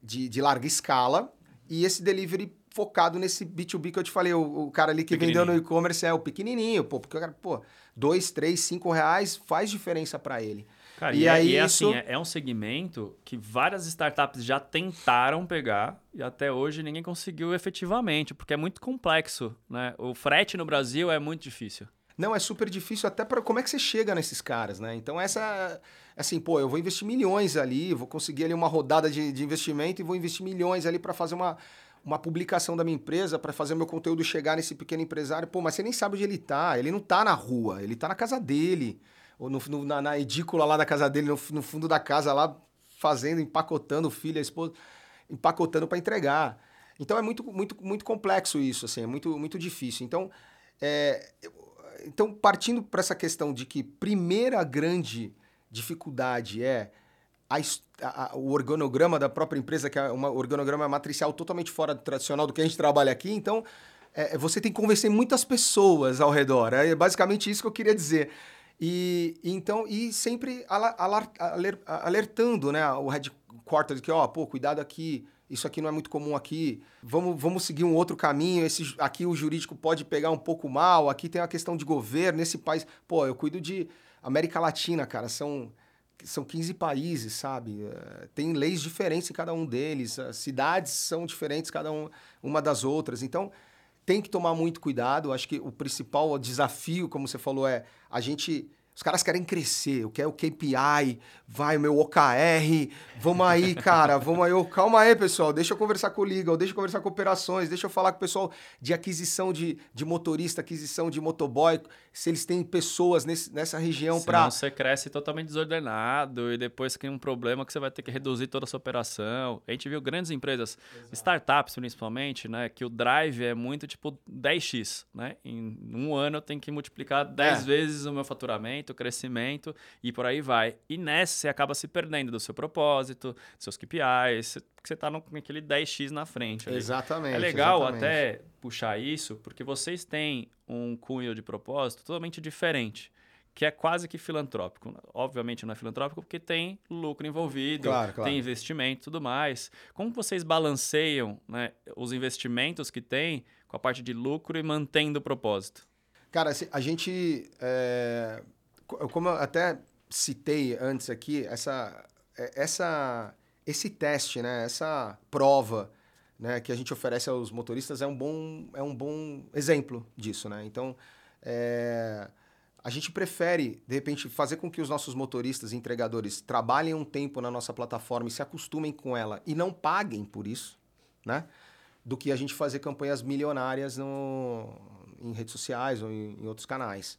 de, de larga escala, e esse delivery focado nesse B2B que eu te falei, o, o cara ali que vendeu no e-commerce é o pequenininho, pô, porque o cara, pô, dois, três, cinco reais faz diferença para ele. Cara, e, e, é, aí e é isso... assim, é, é, um segmento que várias startups já tentaram pegar e até hoje ninguém conseguiu efetivamente, porque é muito complexo, né? O frete no Brasil é muito difícil. Não, é super difícil até para como é que você chega nesses caras, né? Então essa assim, pô, eu vou investir milhões ali, vou conseguir ali uma rodada de, de investimento e vou investir milhões ali para fazer uma, uma publicação da minha empresa, para fazer meu conteúdo chegar nesse pequeno empresário. Pô, mas você nem sabe onde ele tá. Ele não tá na rua, ele tá na casa dele no, no, na, na, edícula lá da casa dele, no, no, fundo da casa lá, fazendo, empacotando o filho, a esposa, empacotando para entregar. Então é muito, muito, muito complexo isso, assim, é muito, muito difícil. Então, é, então partindo para essa questão de que primeira grande dificuldade é a, a, o organograma da própria empresa, que é um organograma matricial totalmente fora do tradicional do que a gente trabalha aqui, então é, você tem que convencer muitas pessoas ao redor. É basicamente isso que eu queria dizer. E então, e sempre alertando, né, o headquarters que, ó, pô, cuidado aqui, isso aqui não é muito comum aqui, vamos, vamos seguir um outro caminho, esse, aqui o jurídico pode pegar um pouco mal, aqui tem a questão de governo, nesse país, pô, eu cuido de América Latina, cara, são, são 15 países, sabe? Eh, tem leis diferentes em cada um deles, as cidades são diferentes cada um, uma das outras, então tem que tomar muito cuidado. Acho que o principal desafio, como você falou, é a gente os caras querem crescer, eu quero o KPI, vai o meu OKR, vamos aí, cara, vamos aí. Eu, calma aí, pessoal, deixa eu conversar com o Legal, deixa eu conversar com operações, deixa eu falar com o pessoal de aquisição de, de motorista, aquisição de motoboy, se eles têm pessoas nesse, nessa região para. você cresce totalmente desordenado e depois tem um problema que você vai ter que reduzir toda a sua operação. A gente viu grandes empresas, Exato. startups principalmente, né, que o drive é muito tipo 10x, né? Em um ano eu tenho que multiplicar 10 é. vezes o meu faturamento crescimento e por aí vai. E nessa você acaba se perdendo do seu propósito, dos seus KPIs, porque você está naquele 10x na frente. Ali. Exatamente. É legal exatamente. até puxar isso, porque vocês têm um cunho de propósito totalmente diferente que é quase que filantrópico. Obviamente não é filantrópico porque tem lucro envolvido, Claro, claro. tem investimento e tudo mais. Como vocês balanceiam né, os investimentos que tem com a parte de lucro e mantendo o propósito? Cara, assim, a gente. é, como eu até citei antes aqui, essa, é, essa, esse teste, né, essa prova né, que a gente oferece aos motoristas é um bom, é um bom exemplo disso. Né? Então, é, a gente prefere, de repente, fazer com que os nossos motoristas e entregadores trabalhem um tempo na nossa plataforma e se acostumem com ela e não paguem por isso, né? do que a gente fazer campanhas milionárias no, em redes sociais ou em, em outros canais.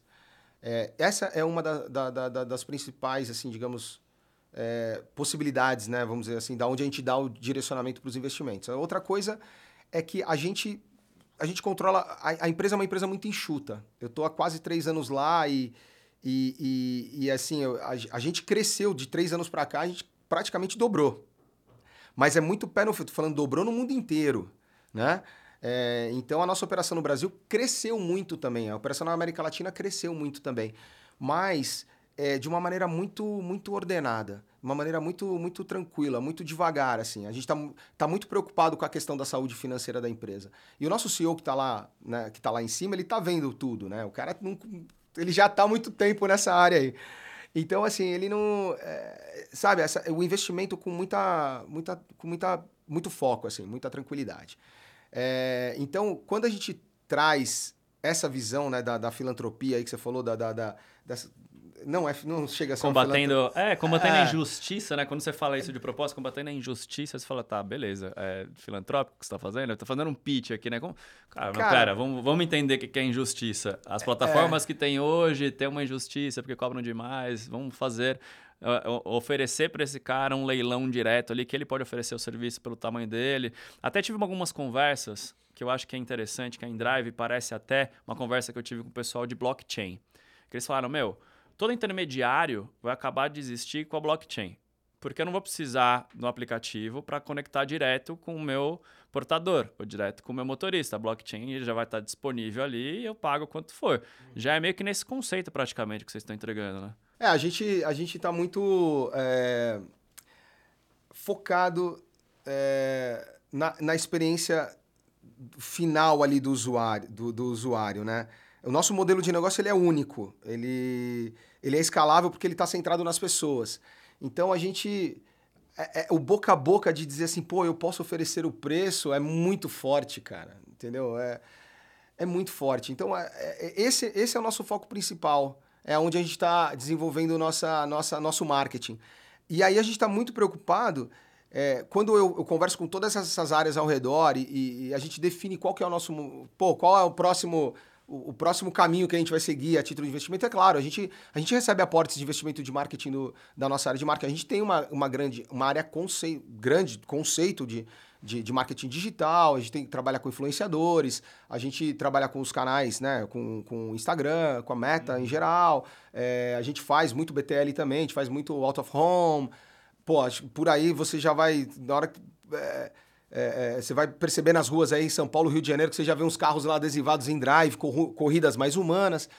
É, essa é uma da- da- da- da- das principais, assim, digamos, é, possibilidades, né? Vamos dizer assim, da onde a gente dá o direcionamento para os investimentos. A outra coisa é que a gente a gente controla. A, a empresa é uma empresa muito enxuta. Eu estou há quase três anos lá e, e, e, e, assim, eu- a, a gente cresceu de três anos para cá, a gente praticamente dobrou. Mas é muito pé no fio, tô falando dobrou no mundo inteiro, né? É, então a nossa operação no Brasil cresceu muito também, a operação na América Latina cresceu muito também, mas é, de uma maneira muito muito ordenada, de uma maneira muito muito tranquila, muito devagar assim. A gente está tá muito preocupado com a questão da saúde financeira da empresa. E o nosso CEO que está lá, né, que tá lá em cima, ele está vendo tudo, né? O cara não, ele já está há muito tempo nessa área aí. Então, assim, ele não. é, sabe, essa, o investimento com muita, muita, com muita, muito foco, assim, muita tranquilidade. É, então, quando a gente traz essa visão né, da, da filantropia aí que você falou, da, da, da- dessa- não, é, não chega a ser uma Combatendo, é, combatendo É. a injustiça, né? Quando você fala isso de propósito, combatendo a injustiça, você fala, tá, beleza, é filantrópico que você tá fazendo? Eu tô fazendo um pitch aqui, né? Como... Cara, Cara- pera, vamos, vamos entender o que que é injustiça. As plataformas que tem hoje têm uma injustiça porque cobram demais, vamos fazer... é, oferecer para esse cara um leilão direto ali, que ele pode oferecer o serviço pelo tamanho dele. Até tive algumas conversas que eu acho que é interessante, que a InDrive parece até uma conversa que eu tive com o pessoal de blockchain. Que eles falaram, meu, todo intermediário vai acabar de existir com a blockchain. Porque eu não vou precisar do aplicativo para conectar direto com o meu portador, ou direto com o meu motorista. A blockchain ele já vai estar disponível ali e eu pago quanto for. Já é meio que nesse conceito praticamente que vocês estão entregando, né? É, a gente, a gente tá muito é, focado é, na, na experiência final ali do usuário, do, do usuário, né? O nosso modelo de negócio ele é único, ele, ele é escalável porque ele está centrado nas pessoas. Então a gente é- é- o boca a boca de dizer assim, pô, eu posso oferecer o preço é muito forte, cara, entendeu? É, é muito forte. Então, é- é- esse, esse é o nosso foco principal. É onde a gente está desenvolvendo nossa, nossa, nosso marketing. E aí a gente está muito preocupado é, quando eu, eu converso com todas essas áreas ao redor e, e a gente define qual que é o nosso... Pô, qual é o próximo... O, próximo caminho que a gente vai seguir a título de investimento, é claro, a gente, a gente recebe aportes de investimento de marketing do- da nossa área de marketing. A gente tem uma, uma grande, uma área conce, grande, conceito de, de, de marketing digital, a gente tem que trabalhar com influenciadores, a gente trabalha com os canais, né? Com, com o Instagram, com a Meta em geral. É, a gente faz muito BTL também, a gente faz muito out of home. Pô, por aí você já vai. Na hora que. é, é, você vai perceber nas ruas aí em São Paulo, Rio de Janeiro, que você já vê uns carros lá adesivados em drive, corru- corridas mais humanas.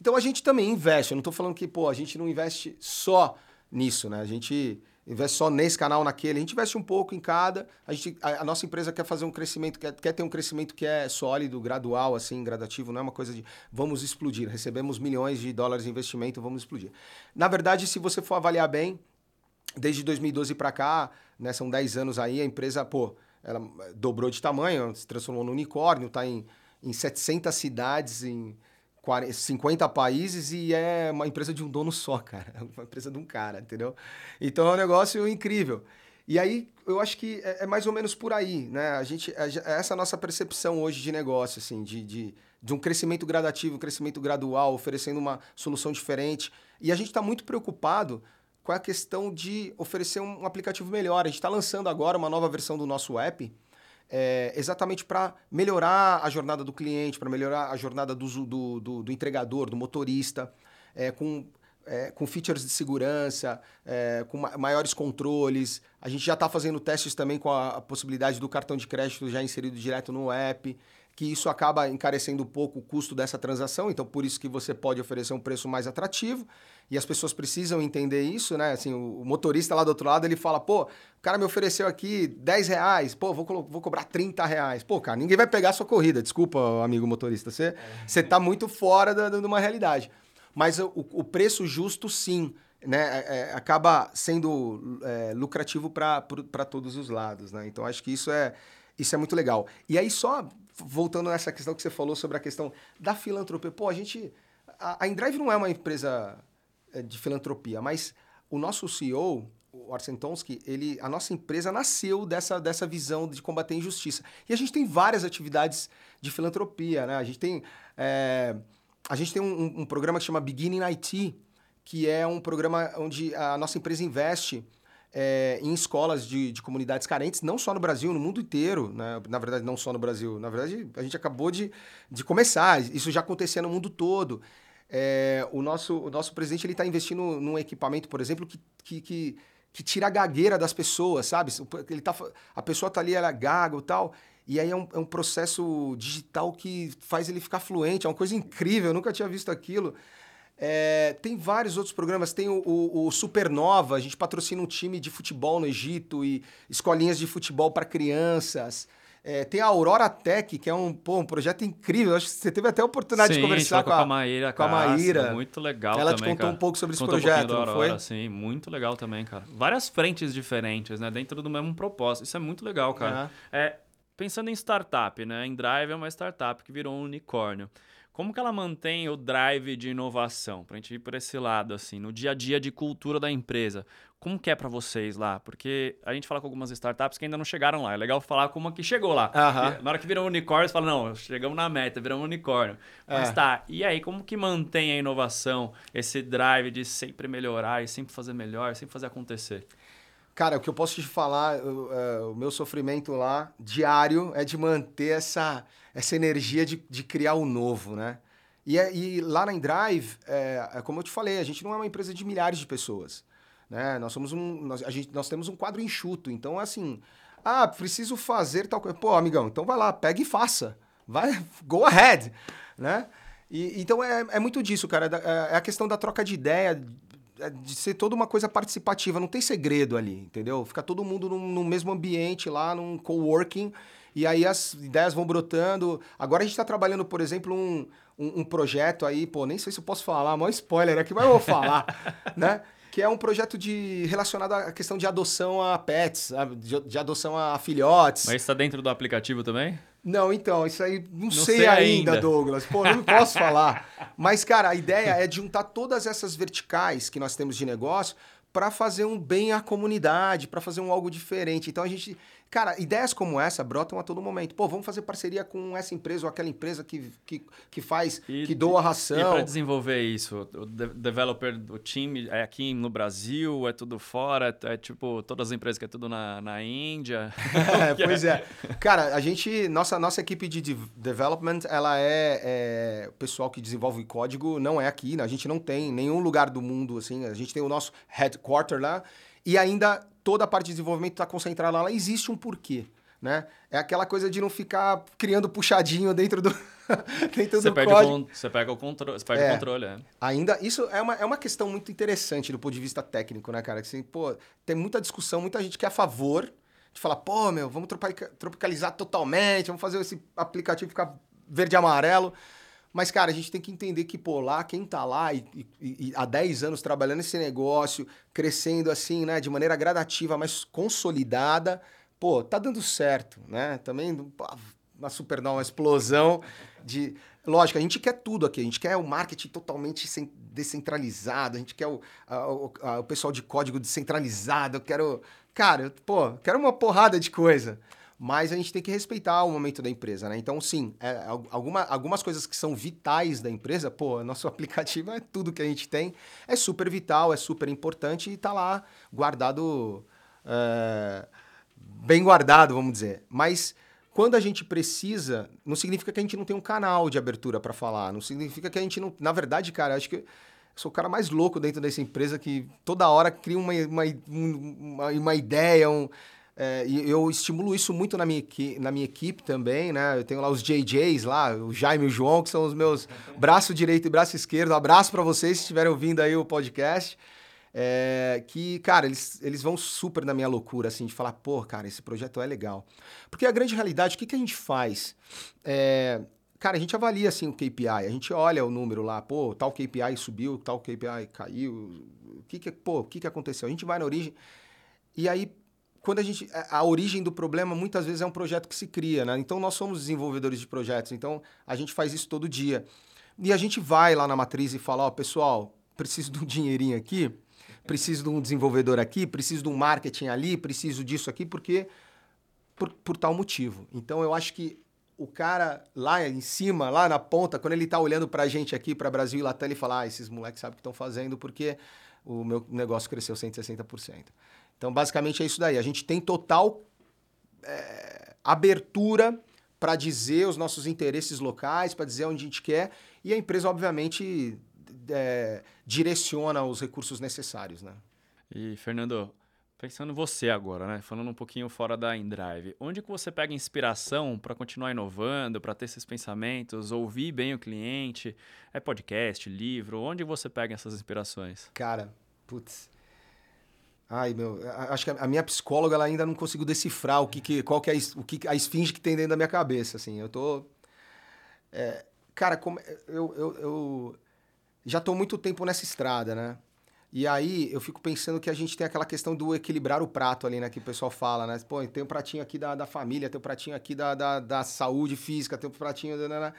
Então a gente também investe. Eu não estou falando que, pô, a gente não investe só nisso, né? A gente investe só nesse canal, naquele. A gente investe um pouco em cada. A, gente, a, a nossa empresa quer fazer um crescimento, quer, quer ter um crescimento que é sólido, gradual, assim, gradativo. Não é uma coisa de vamos explodir. Recebemos milhões de dólares de investimento, vamos explodir. Na verdade, se você for avaliar bem, desde 2012 para cá, né, são 10 anos aí, a empresa, pô, ela dobrou de tamanho, se transformou no unicórnio, está em, em 700 cidades, em 40, 50 países e é uma empresa de um dono só, cara. É uma empresa de um cara, entendeu? Então é um negócio incrível. E aí, eu acho que é, é mais ou menos por aí, né? A gente, é, essa nossa percepção hoje de negócio, assim, de, de, de um crescimento gradativo, um crescimento gradual, oferecendo uma solução diferente. E a gente está muito preocupado com a questão de oferecer um aplicativo melhor. A gente está lançando agora uma nova versão do nosso app, é, exatamente para melhorar a jornada do cliente, para melhorar a jornada do, do, do, do entregador, do motorista, é, com, é, com features de segurança, é, com ma- maiores controles. A gente já está fazendo testes também com a, a possibilidade do cartão de crédito já inserido direto no app. Que isso acaba encarecendo um pouco o custo dessa transação, então por isso que você pode oferecer um preço mais atrativo, e as pessoas precisam entender isso, né? Assim, o motorista lá do outro lado, ele fala, pô, o cara me ofereceu aqui 10 reais, pô, vou, vou cobrar 30 reais. Pô, cara, ninguém vai pegar a sua corrida, desculpa, amigo motorista, você, você tá muito fora da, de uma realidade. Mas o, o preço justo, sim, né, é, é acaba sendo é, lucrativo para todos os lados, né? Então, acho que isso é, isso é muito legal. E aí, só voltando nessa questão que você falou sobre a questão da filantropia. Pô, a gente. A, Indrive não é uma empresa é, de filantropia, mas o nosso CEO, o Arsen Tonsky, ele, a nossa empresa nasceu dessa, dessa visão de combater a injustiça. E a gente tem várias atividades de filantropia, né? A gente tem, é, a gente tem um, um, programa que chama Beginning IT, que é um programa onde a nossa empresa investe é, em escolas de, de, comunidades carentes, não só no Brasil, no mundo inteiro. Né? Na verdade, não só no Brasil. Na verdade, a gente acabou de, de começar. Isso já acontecia no mundo todo. É, o, nosso, o nosso presidente está investindo num equipamento, por exemplo, que, que, que, que, tira a gagueira das pessoas, sabe? Ele tá, a pessoa está ali, ela é gaga e tal. E aí é um, é um processo digital que faz ele ficar fluente. É uma coisa incrível, eu nunca tinha visto aquilo. É, tem vários outros programas. Tem o, o, o, Supernova, a gente patrocina um time de futebol no Egito e escolinhas de futebol para crianças. É, tem a Aurora Tech, que é um, pô, um projeto incrível. Acho que você teve até a oportunidade sim, de conversar com a, com a Maíra. Com a Maíra. Muito legal Ela também, te contou cara. um pouco sobre esse contou projeto, um não Aurora, foi? Sim, muito legal também, cara. Várias frentes diferentes, né? Dentro do mesmo propósito. Isso é muito legal, cara. Uhum. É, pensando em startup, né? Em Drive é uma startup que virou um unicórnio. Como que ela mantém o drive de inovação? Para a gente ir por esse lado, assim, no dia a dia de cultura da empresa. Como que é para vocês lá? Porque a gente fala com algumas startups que ainda não chegaram lá. É legal falar como que chegou lá. Uhum. Na hora que virou um unicórnio, você fala, não, chegamos na meta, viramos unicórnio. Mas é. tá, e aí, como que mantém a inovação, esse drive de sempre melhorar e sempre fazer melhor, sempre fazer acontecer? Cara, o que eu posso te falar, o, uh, o meu sofrimento lá, diário, é de manter essa, essa energia de, de criar o novo, né? E, é, e lá na Endrive, é, é, como eu te falei, a gente não é uma empresa de milhares de pessoas. Né? Nós, somos um, nós, a gente, nós temos um quadro enxuto. Então, assim, ah, preciso fazer tal coisa. Pô, amigão, então vai lá, pega e faça. Vai, go ahead, né? E, então é, é muito disso, cara. É, é a questão da troca de ideia, é de ser toda uma coisa participativa, não tem segredo ali, entendeu? Fica todo mundo no, no mesmo ambiente lá, num coworking, e aí as ideias vão brotando. Agora a gente está trabalhando, por exemplo, um, um, um, projeto aí, pô, nem sei se eu posso falar, maior spoiler aqui, mas eu vou falar, né? Que é um projeto de relacionado à questão de adoção a pets, de, de adoção a filhotes. Mas está dentro do aplicativo também? Não, então, isso aí não, não sei, sei ainda, ainda, Douglas. Pô, não posso falar. Mas, cara, a ideia é juntar todas essas verticais que nós temos de negócio para fazer um bem à comunidade, para fazer um algo diferente. Então a gente Cara, ideias como essa brotam a todo momento. Pô, vamos fazer parceria com essa empresa ou aquela empresa que, que, que faz, e, que doa ração. E para desenvolver isso, o developer, o time é aqui no Brasil, é tudo fora, é tipo todas as empresas que é tudo na, na Índia. é, pois é. Cara, a gente, nossa, nossa equipe de development, ela é, é, o pessoal que desenvolve código, não é aqui, né? a gente não tem nenhum lugar do mundo assim, a gente tem o nosso headquarter lá e ainda toda a parte de desenvolvimento está concentrada lá, existe um porquê. Né? É aquela coisa de não ficar criando puxadinho dentro do, dentro você do código. O, você pega o controle, você perde é, o controle. É. Ainda, isso é uma, é uma questão muito interessante do ponto de vista técnico, né, cara? Que, assim, pô, tem muita discussão, muita gente que é a favor de falar, pô, meu, vamos tropicalizar totalmente, vamos fazer esse aplicativo ficar verde e amarelo. Mas, cara, a gente tem que entender que, pô, lá, quem tá lá e, e, e há 10 anos trabalhando esse negócio, crescendo assim, né, de maneira gradativa, mas consolidada, pô, tá dando certo, né? Também uma supernova, uma explosão de. Lógico, a gente quer tudo aqui, a gente quer o marketing totalmente descentralizado, a gente quer o, a, o, a, o pessoal de código descentralizado, eu quero. Cara, eu, pô, quero uma porrada de coisa mas a gente tem que respeitar o momento da empresa, né? Então, sim, é, alguma, algumas coisas que são vitais da empresa, pô, nosso aplicativo é tudo que a gente tem, é super vital, é super importante e está lá guardado, é, bem guardado, vamos dizer. Mas quando a gente precisa, não significa que a gente não tem um canal de abertura para falar, não significa que a gente não. Na verdade, cara, acho que sou o cara mais louco dentro dessa empresa que toda hora cria uma, uma, uma, uma ideia, um É, e eu estimulo isso muito na minha, na minha equipe também, né? Eu tenho lá os JJs lá, o Jaime e o João, que são os meus braço direito e braço esquerdo. abraço para vocês se estiverem ouvindo aí o podcast. É, que, cara, eles, eles vão super na minha loucura, assim, de falar, pô, cara, esse projeto é legal. Porque a grande realidade, o que, que a gente faz? É, cara, a gente avalia, assim, o KPI, a gente olha o número lá, pô, tal KPI subiu, tal KPI caiu, o que que, pô, o que que aconteceu? A gente vai na origem, e aí, quando a gente, a a origem do problema, muitas vezes é um projeto que se cria, né? Então, nós somos desenvolvedores de projetos, então, a gente faz isso todo dia. E a gente vai lá na matriz e fala, ó, pessoal, preciso de um dinheirinho aqui, preciso de um desenvolvedor aqui, preciso de um marketing ali, preciso disso aqui, porque por, por tal motivo. Então eu acho que o cara lá em cima, lá na ponta, quando ele tá olhando pra gente aqui, pra Brasil e Latam, ele fala: ah, esses moleques sabem o que estão fazendo porque o meu negócio cresceu 160%. Então, basicamente é isso daí. A gente tem total é, abertura para dizer os nossos interesses locais, para dizer onde a gente quer, e a empresa, obviamente, é, direciona os recursos necessários, né? E, Fernando, pensando em você agora, né? Falando um pouquinho fora da InDrive, onde que você pega inspiração para continuar inovando, para ter esses pensamentos, ouvir bem o cliente? É podcast, livro? Onde você pega essas inspirações? Cara, putz. Ai, meu, acho que a minha psicóloga ela ainda não conseguiu decifrar o que, que qual que é a, o que a esfinge que tem dentro da minha cabeça, assim. Eu tô é, cara, como eu, eu, eu já tô muito tempo nessa estrada, né? E aí eu fico pensando que a gente tem aquela questão do equilibrar o prato ali, né? Que o pessoal fala, né? Pô, tem um pratinho aqui da, da família, tem um pratinho aqui da, da, da saúde física, tem um pratinho... Da, da, da.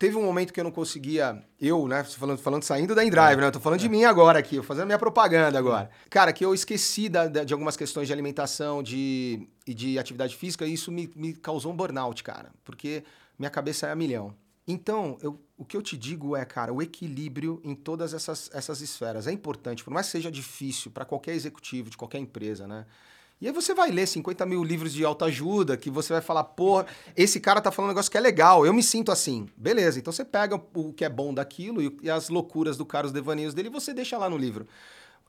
Teve um momento que eu não conseguia, eu, né, falando, falando saindo da InDrive, né? Eu tô falando de mim agora aqui, eu fazendo minha propaganda agora. Cara, que eu esqueci da- da- de algumas questões de alimentação de, e de atividade física e isso me, me causou um burnout, cara. Porque minha cabeça é a milhão. Então, eu- o que eu te digo é, cara, o equilíbrio em todas essas, essas esferas é importante, por mais que seja difícil para qualquer executivo de qualquer empresa, né? E aí você vai ler 50 mil livros de autoajuda, que você vai falar, porra, esse cara tá falando um negócio que é legal, eu me sinto assim. Beleza, então você pega o que é bom daquilo e, as loucuras do cara, os devaneios dele, e você deixa lá no livro.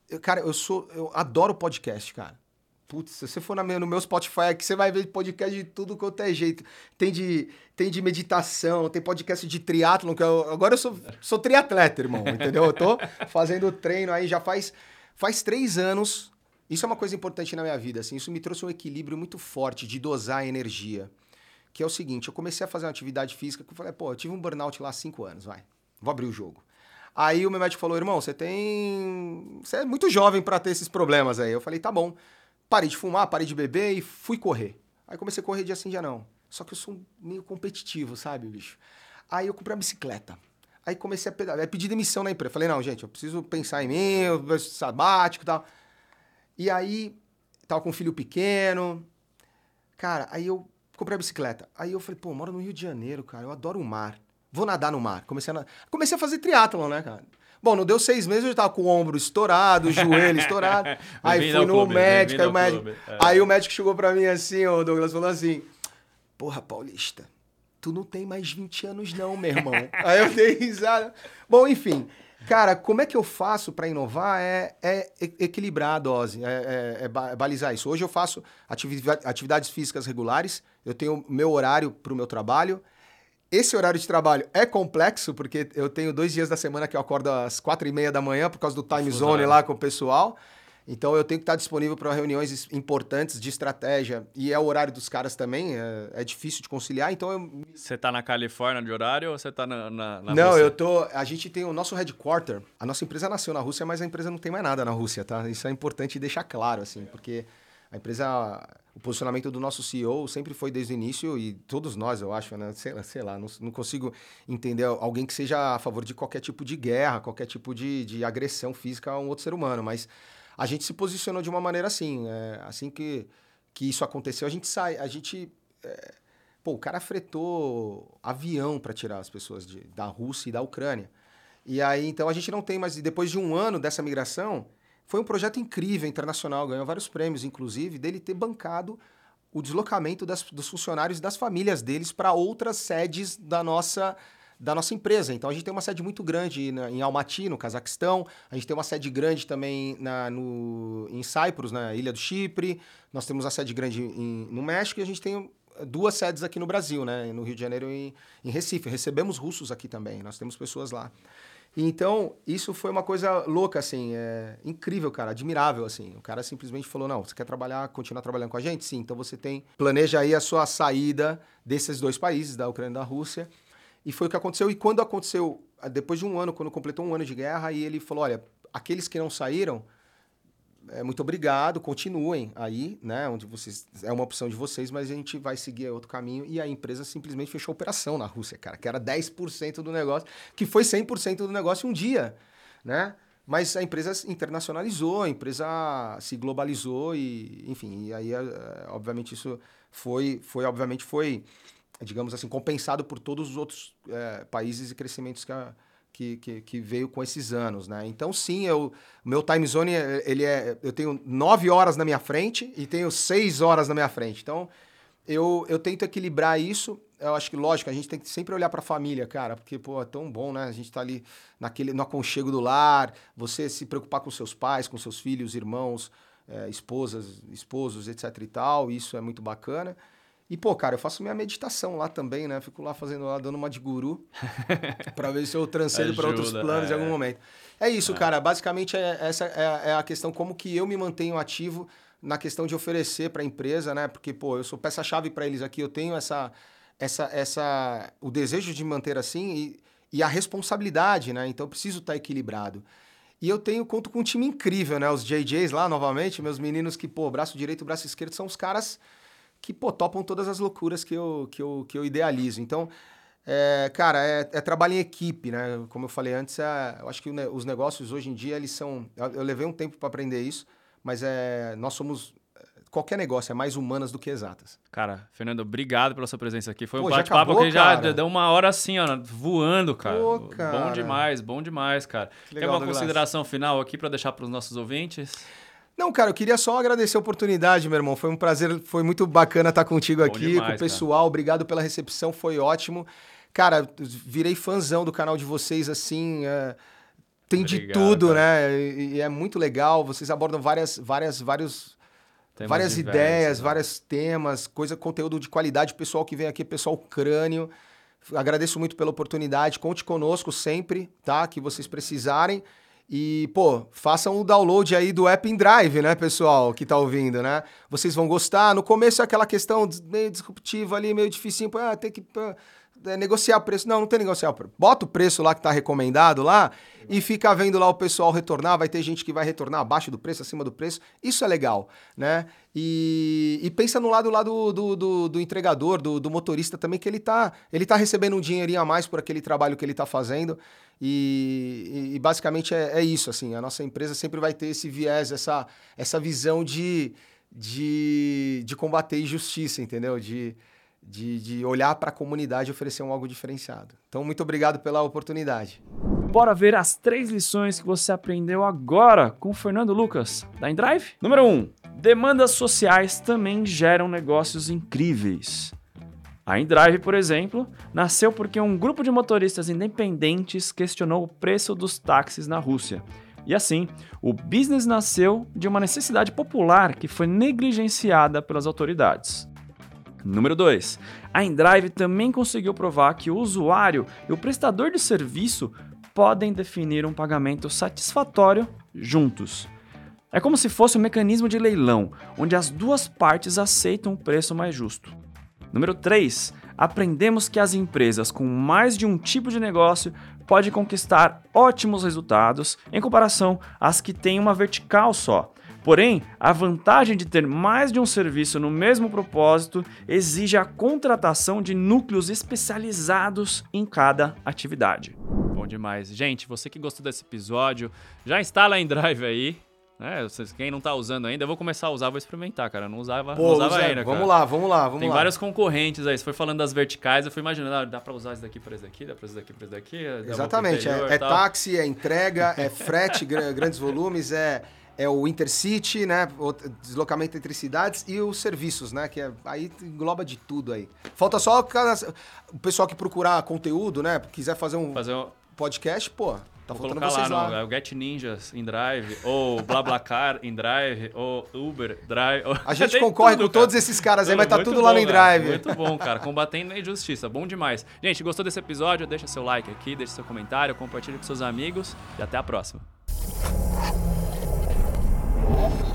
Eu- cara, eu sou. Eu adoro podcast, cara. Putz, se você for na no meu Spotify aqui, você vai ver podcast de tudo quanto é jeito. Tem de, tem de meditação, tem podcast de triatlon, que eu, agora eu sou, sou triatleta, irmão, entendeu? Eu tô fazendo treino aí já faz, faz três anos. Isso é uma coisa importante na minha vida, assim. Isso me trouxe um equilíbrio muito forte de dosar a energia. Que é o seguinte, eu comecei a fazer uma atividade física que eu falei, pô, eu tive um burnout lá há cinco anos, vai. Vou abrir o jogo. Aí o meu médico falou, irmão, você tem. Você é muito jovem pra ter esses problemas aí. Eu falei, tá bom. Parei de fumar, parei de beber e fui correr. Aí comecei a correr dia sim, dia não. Só que eu sou meio competitivo, sabe, bicho? Aí eu comprei uma bicicleta. Aí comecei a pedalar. Aí pedi demissão na empresa. Falei, não, gente, eu preciso pensar em mim, eu- sabático e tal. E aí, tava com um filho pequeno. Cara, aí eu comprei a bicicleta. Aí eu falei, pô, eu moro no Rio de Janeiro, cara. Eu adoro o mar. Vou nadar no mar. Comecei a, Comecei a fazer triatlon, né, cara? Bom, não deu seis meses, eu já tava com o ombro estourado, o joelho estourado. Aí fui no clube, médico, aí o médico. É. Aí o médico chegou pra mim assim, o Douglas falou assim: Porra, Paulista, tu não tem mais 20 anos, não, meu irmão. aí eu dei risada. Bom, enfim. Cara, como é que eu faço pra inovar? É, é equilibrar a dose, é, é- é é balizar isso. Hoje eu faço ativi- atividades físicas regulares, eu tenho meu horário pro meu trabalho. Esse horário de trabalho é complexo, porque eu tenho dois dias da semana que eu acordo às quatro e meia da manhã por causa do time zone horário. lá com o pessoal. Então eu tenho que estar disponível para reuniões es- importantes de estratégia. E é o horário dos caras também, é, é difícil de conciliar. Então eu. Você tá na Califórnia de horário ou você tá na, na, na não, Rússia? eu tô. A gente tem o nosso headquarter. A nossa empresa nasceu na Rússia, mas a empresa não tem mais nada na Rússia, tá? Isso é importante deixar claro, assim, porque a empresa. O posicionamento do nosso CEO sempre foi desde o início, e todos nós, eu acho, né? Sei, lá- sei lá, não, não consigo entender alguém que seja a favor de qualquer tipo de guerra, qualquer tipo de, de agressão física a um outro ser humano, mas a gente se posicionou de uma maneira assim. é, assim que, que isso aconteceu, a gente sai, a gente. é, pô, o cara fretou avião para tirar as pessoas de, da Rússia e da Ucrânia. E aí, então, a gente não tem mais. Depois de um ano dessa migração, foi um projeto incrível, internacional, ganhou vários prêmios, inclusive, dele ter bancado o deslocamento das- dos funcionários e das famílias deles para outras sedes da nossa, da nossa empresa. Então a gente tem uma sede muito grande na, em Almaty, no Cazaquistão, a gente tem uma sede grande também na, no, em Cyprus, na Ilha do Chipre, nós temos a sede grande em, no México e a gente tem duas sedes aqui no Brasil, né? no Rio de Janeiro e em Recife. Recebemos russos aqui também, nós temos pessoas lá. Então, isso foi uma coisa louca, assim, é incrível, cara, admirável, assim. O cara simplesmente falou, não, você quer trabalhar, continuar trabalhando com a gente? Sim, então você tem, planeja aí a sua saída desses dois países, da Ucrânia e da Rússia. E foi o que aconteceu. E quando aconteceu, depois de um ano, quando completou um ano de guerra, aí ele falou, olha, aqueles que não saíram, é, muito obrigado, continuem aí, né? Onde vocês. É uma opção de vocês, mas a gente vai seguir outro caminho. E a empresa simplesmente fechou operação na Rússia, cara, que era 10% do negócio, que foi 100% do negócio um dia, né? Mas a empresa internacionalizou, a empresa se globalizou e, enfim, e aí, é, obviamente, isso foi, foi obviamente, foi, digamos assim, compensado por todos os outros é, países e crescimentos que a, que, que, que, veio com esses anos, né? Então, sim, eu, meu time zone, ele é, eu tenho nove horas na minha frente e tenho seis horas na minha frente. Então, eu, eu tento equilibrar isso. Eu acho que, lógico, a gente tem que sempre olhar para a família, cara, porque, pô, é tão bom, né? A gente tá ali naquele, no aconchego do lar, você se preocupar com seus pais, com seus filhos, irmãos, é, esposas, esposos, etc e tal, isso é muito bacana. E, pô, cara, eu faço minha meditação lá também, né? Fico lá fazendo lá, dando uma de guru, para ver se eu transcendo para outros planos é. em algum momento. É isso, é. cara. Basicamente, é, essa é, é, a questão como que eu me mantenho ativo na questão de oferecer para a empresa, né? Porque, pô, eu sou peça-chave para eles aqui, eu tenho essa, essa, essa, o desejo de manter assim e, e a responsabilidade, né? Então, eu preciso estar tá equilibrado. E eu tenho, conto com um time incrível, né? Os JJs lá, novamente, meus meninos que, pô, braço direito e braço esquerdo são os caras que pô, topam todas as loucuras que eu, que eu, que eu idealizo. Então, é, cara, é, é, trabalho em equipe, né? Como eu falei antes, é, eu acho que os negócios hoje em dia, eles são. Eu, eu levei um tempo para aprender isso, mas é, nós somos. Qualquer negócio é mais humanas do que exatas. Cara, Fernando, obrigado pela sua presença aqui. Foi um bate-papo que já deu uma hora assim, ó, voando, cara. Pô, cara. Bom demais, bom demais, cara. Legal, Tem alguma consideração final aqui para deixar para os nossos ouvintes? Não, cara, eu queria só agradecer a oportunidade, meu irmão. Foi um prazer, foi muito bacana estar contigo Bom aqui, demais, com o pessoal. Cara. Obrigado pela recepção, foi ótimo. Cara, virei fãzão do canal de vocês, assim. É... Tem Obrigado, de tudo, cara. né? E, e, é muito legal. Vocês abordam várias, várias, vários, temas várias ideias, né? vários temas, coisa, conteúdo de qualidade. Pessoal que vem aqui, pessoal crânio. Agradeço muito pela oportunidade. Conte conosco sempre, tá? Que vocês precisarem. E, pô, façam o download aí do app Drive, né, pessoal, que tá ouvindo, né? Vocês vão gostar. No começo é aquela questão meio disruptiva ali, meio difícil, ah, tem que é, negociar preço. Não, não tem negociar preço. Bota o preço lá que tá recomendado lá e fica vendo lá o pessoal retornar. Vai ter gente que vai retornar abaixo do preço, acima do preço. Isso é legal, né? E, e pensa no lado lá do, do, do, do entregador, do, do, motorista também, que ele tá, ele tá recebendo um dinheirinho a mais por aquele trabalho que ele tá fazendo. E, e, basicamente é, é, isso, assim, a nossa empresa sempre vai ter esse viés, essa, essa visão de, de, de combater injustiça, entendeu? De, de, de olhar para a comunidade e oferecer um algo diferenciado. Então, muito obrigado pela oportunidade. Bora ver as três lições que você aprendeu agora com o Fernando Lucas, da InDrive. Número 1. Um, demandas sociais também geram negócios incríveis. A InDrive, por exemplo, nasceu porque um grupo de motoristas independentes questionou o preço dos táxis na Rússia. E assim, o business nasceu de uma necessidade popular que foi negligenciada pelas autoridades. Número 2. A InDrive também conseguiu provar que o usuário e o prestador de serviço podem definir um pagamento satisfatório juntos. É como se fosse um mecanismo de leilão, onde as duas partes aceitam o preço mais justo. Número 3. Aprendemos que as empresas com mais de um tipo de negócio podem conquistar ótimos resultados em comparação às que têm uma vertical só. Porém, a vantagem de ter mais de um serviço no mesmo propósito exige a contratação de núcleos especializados em cada atividade. Bom demais. Gente, você que gostou desse episódio, já instala em Drive aí. É, quem não tá usando ainda, eu vou começar a usar, vou experimentar, cara. Eu não usava, Pô, não usava Zé, ainda, Vamos lá, vamos lá, vamos Tem lá. vários concorrentes aí. Você foi falando das verticais, eu fui imaginando, ah, dá pra usar isso daqui pra isso daqui, dá pra isso daqui pra isso daqui. Exatamente, interior, é, é táxi, é entrega, é frete, grandes volumes, é, é o Intercity, né? O deslocamento entre cidades e os serviços, né? Que é, aí engloba de tudo aí. Falta só o pessoal que procurar conteúdo, né? Quiser fazer um Fazer um... podcast, pô, tá Vou colocar vocês lá, lá. no é o Get Ninjas em Drive, ou BlaBlaCar em Drive, ou Uber Drive. ou- A gente concorre tudo, com todos cara. esses caras aí, mas tá Muito tudo lá bom, no cara. Drive. Muito bom, cara. Combatendo a injustiça. Bom demais. Gente, gostou desse episódio? Deixa seu like aqui, deixa seu comentário, compartilha com seus amigos e até a próxima. Yeah.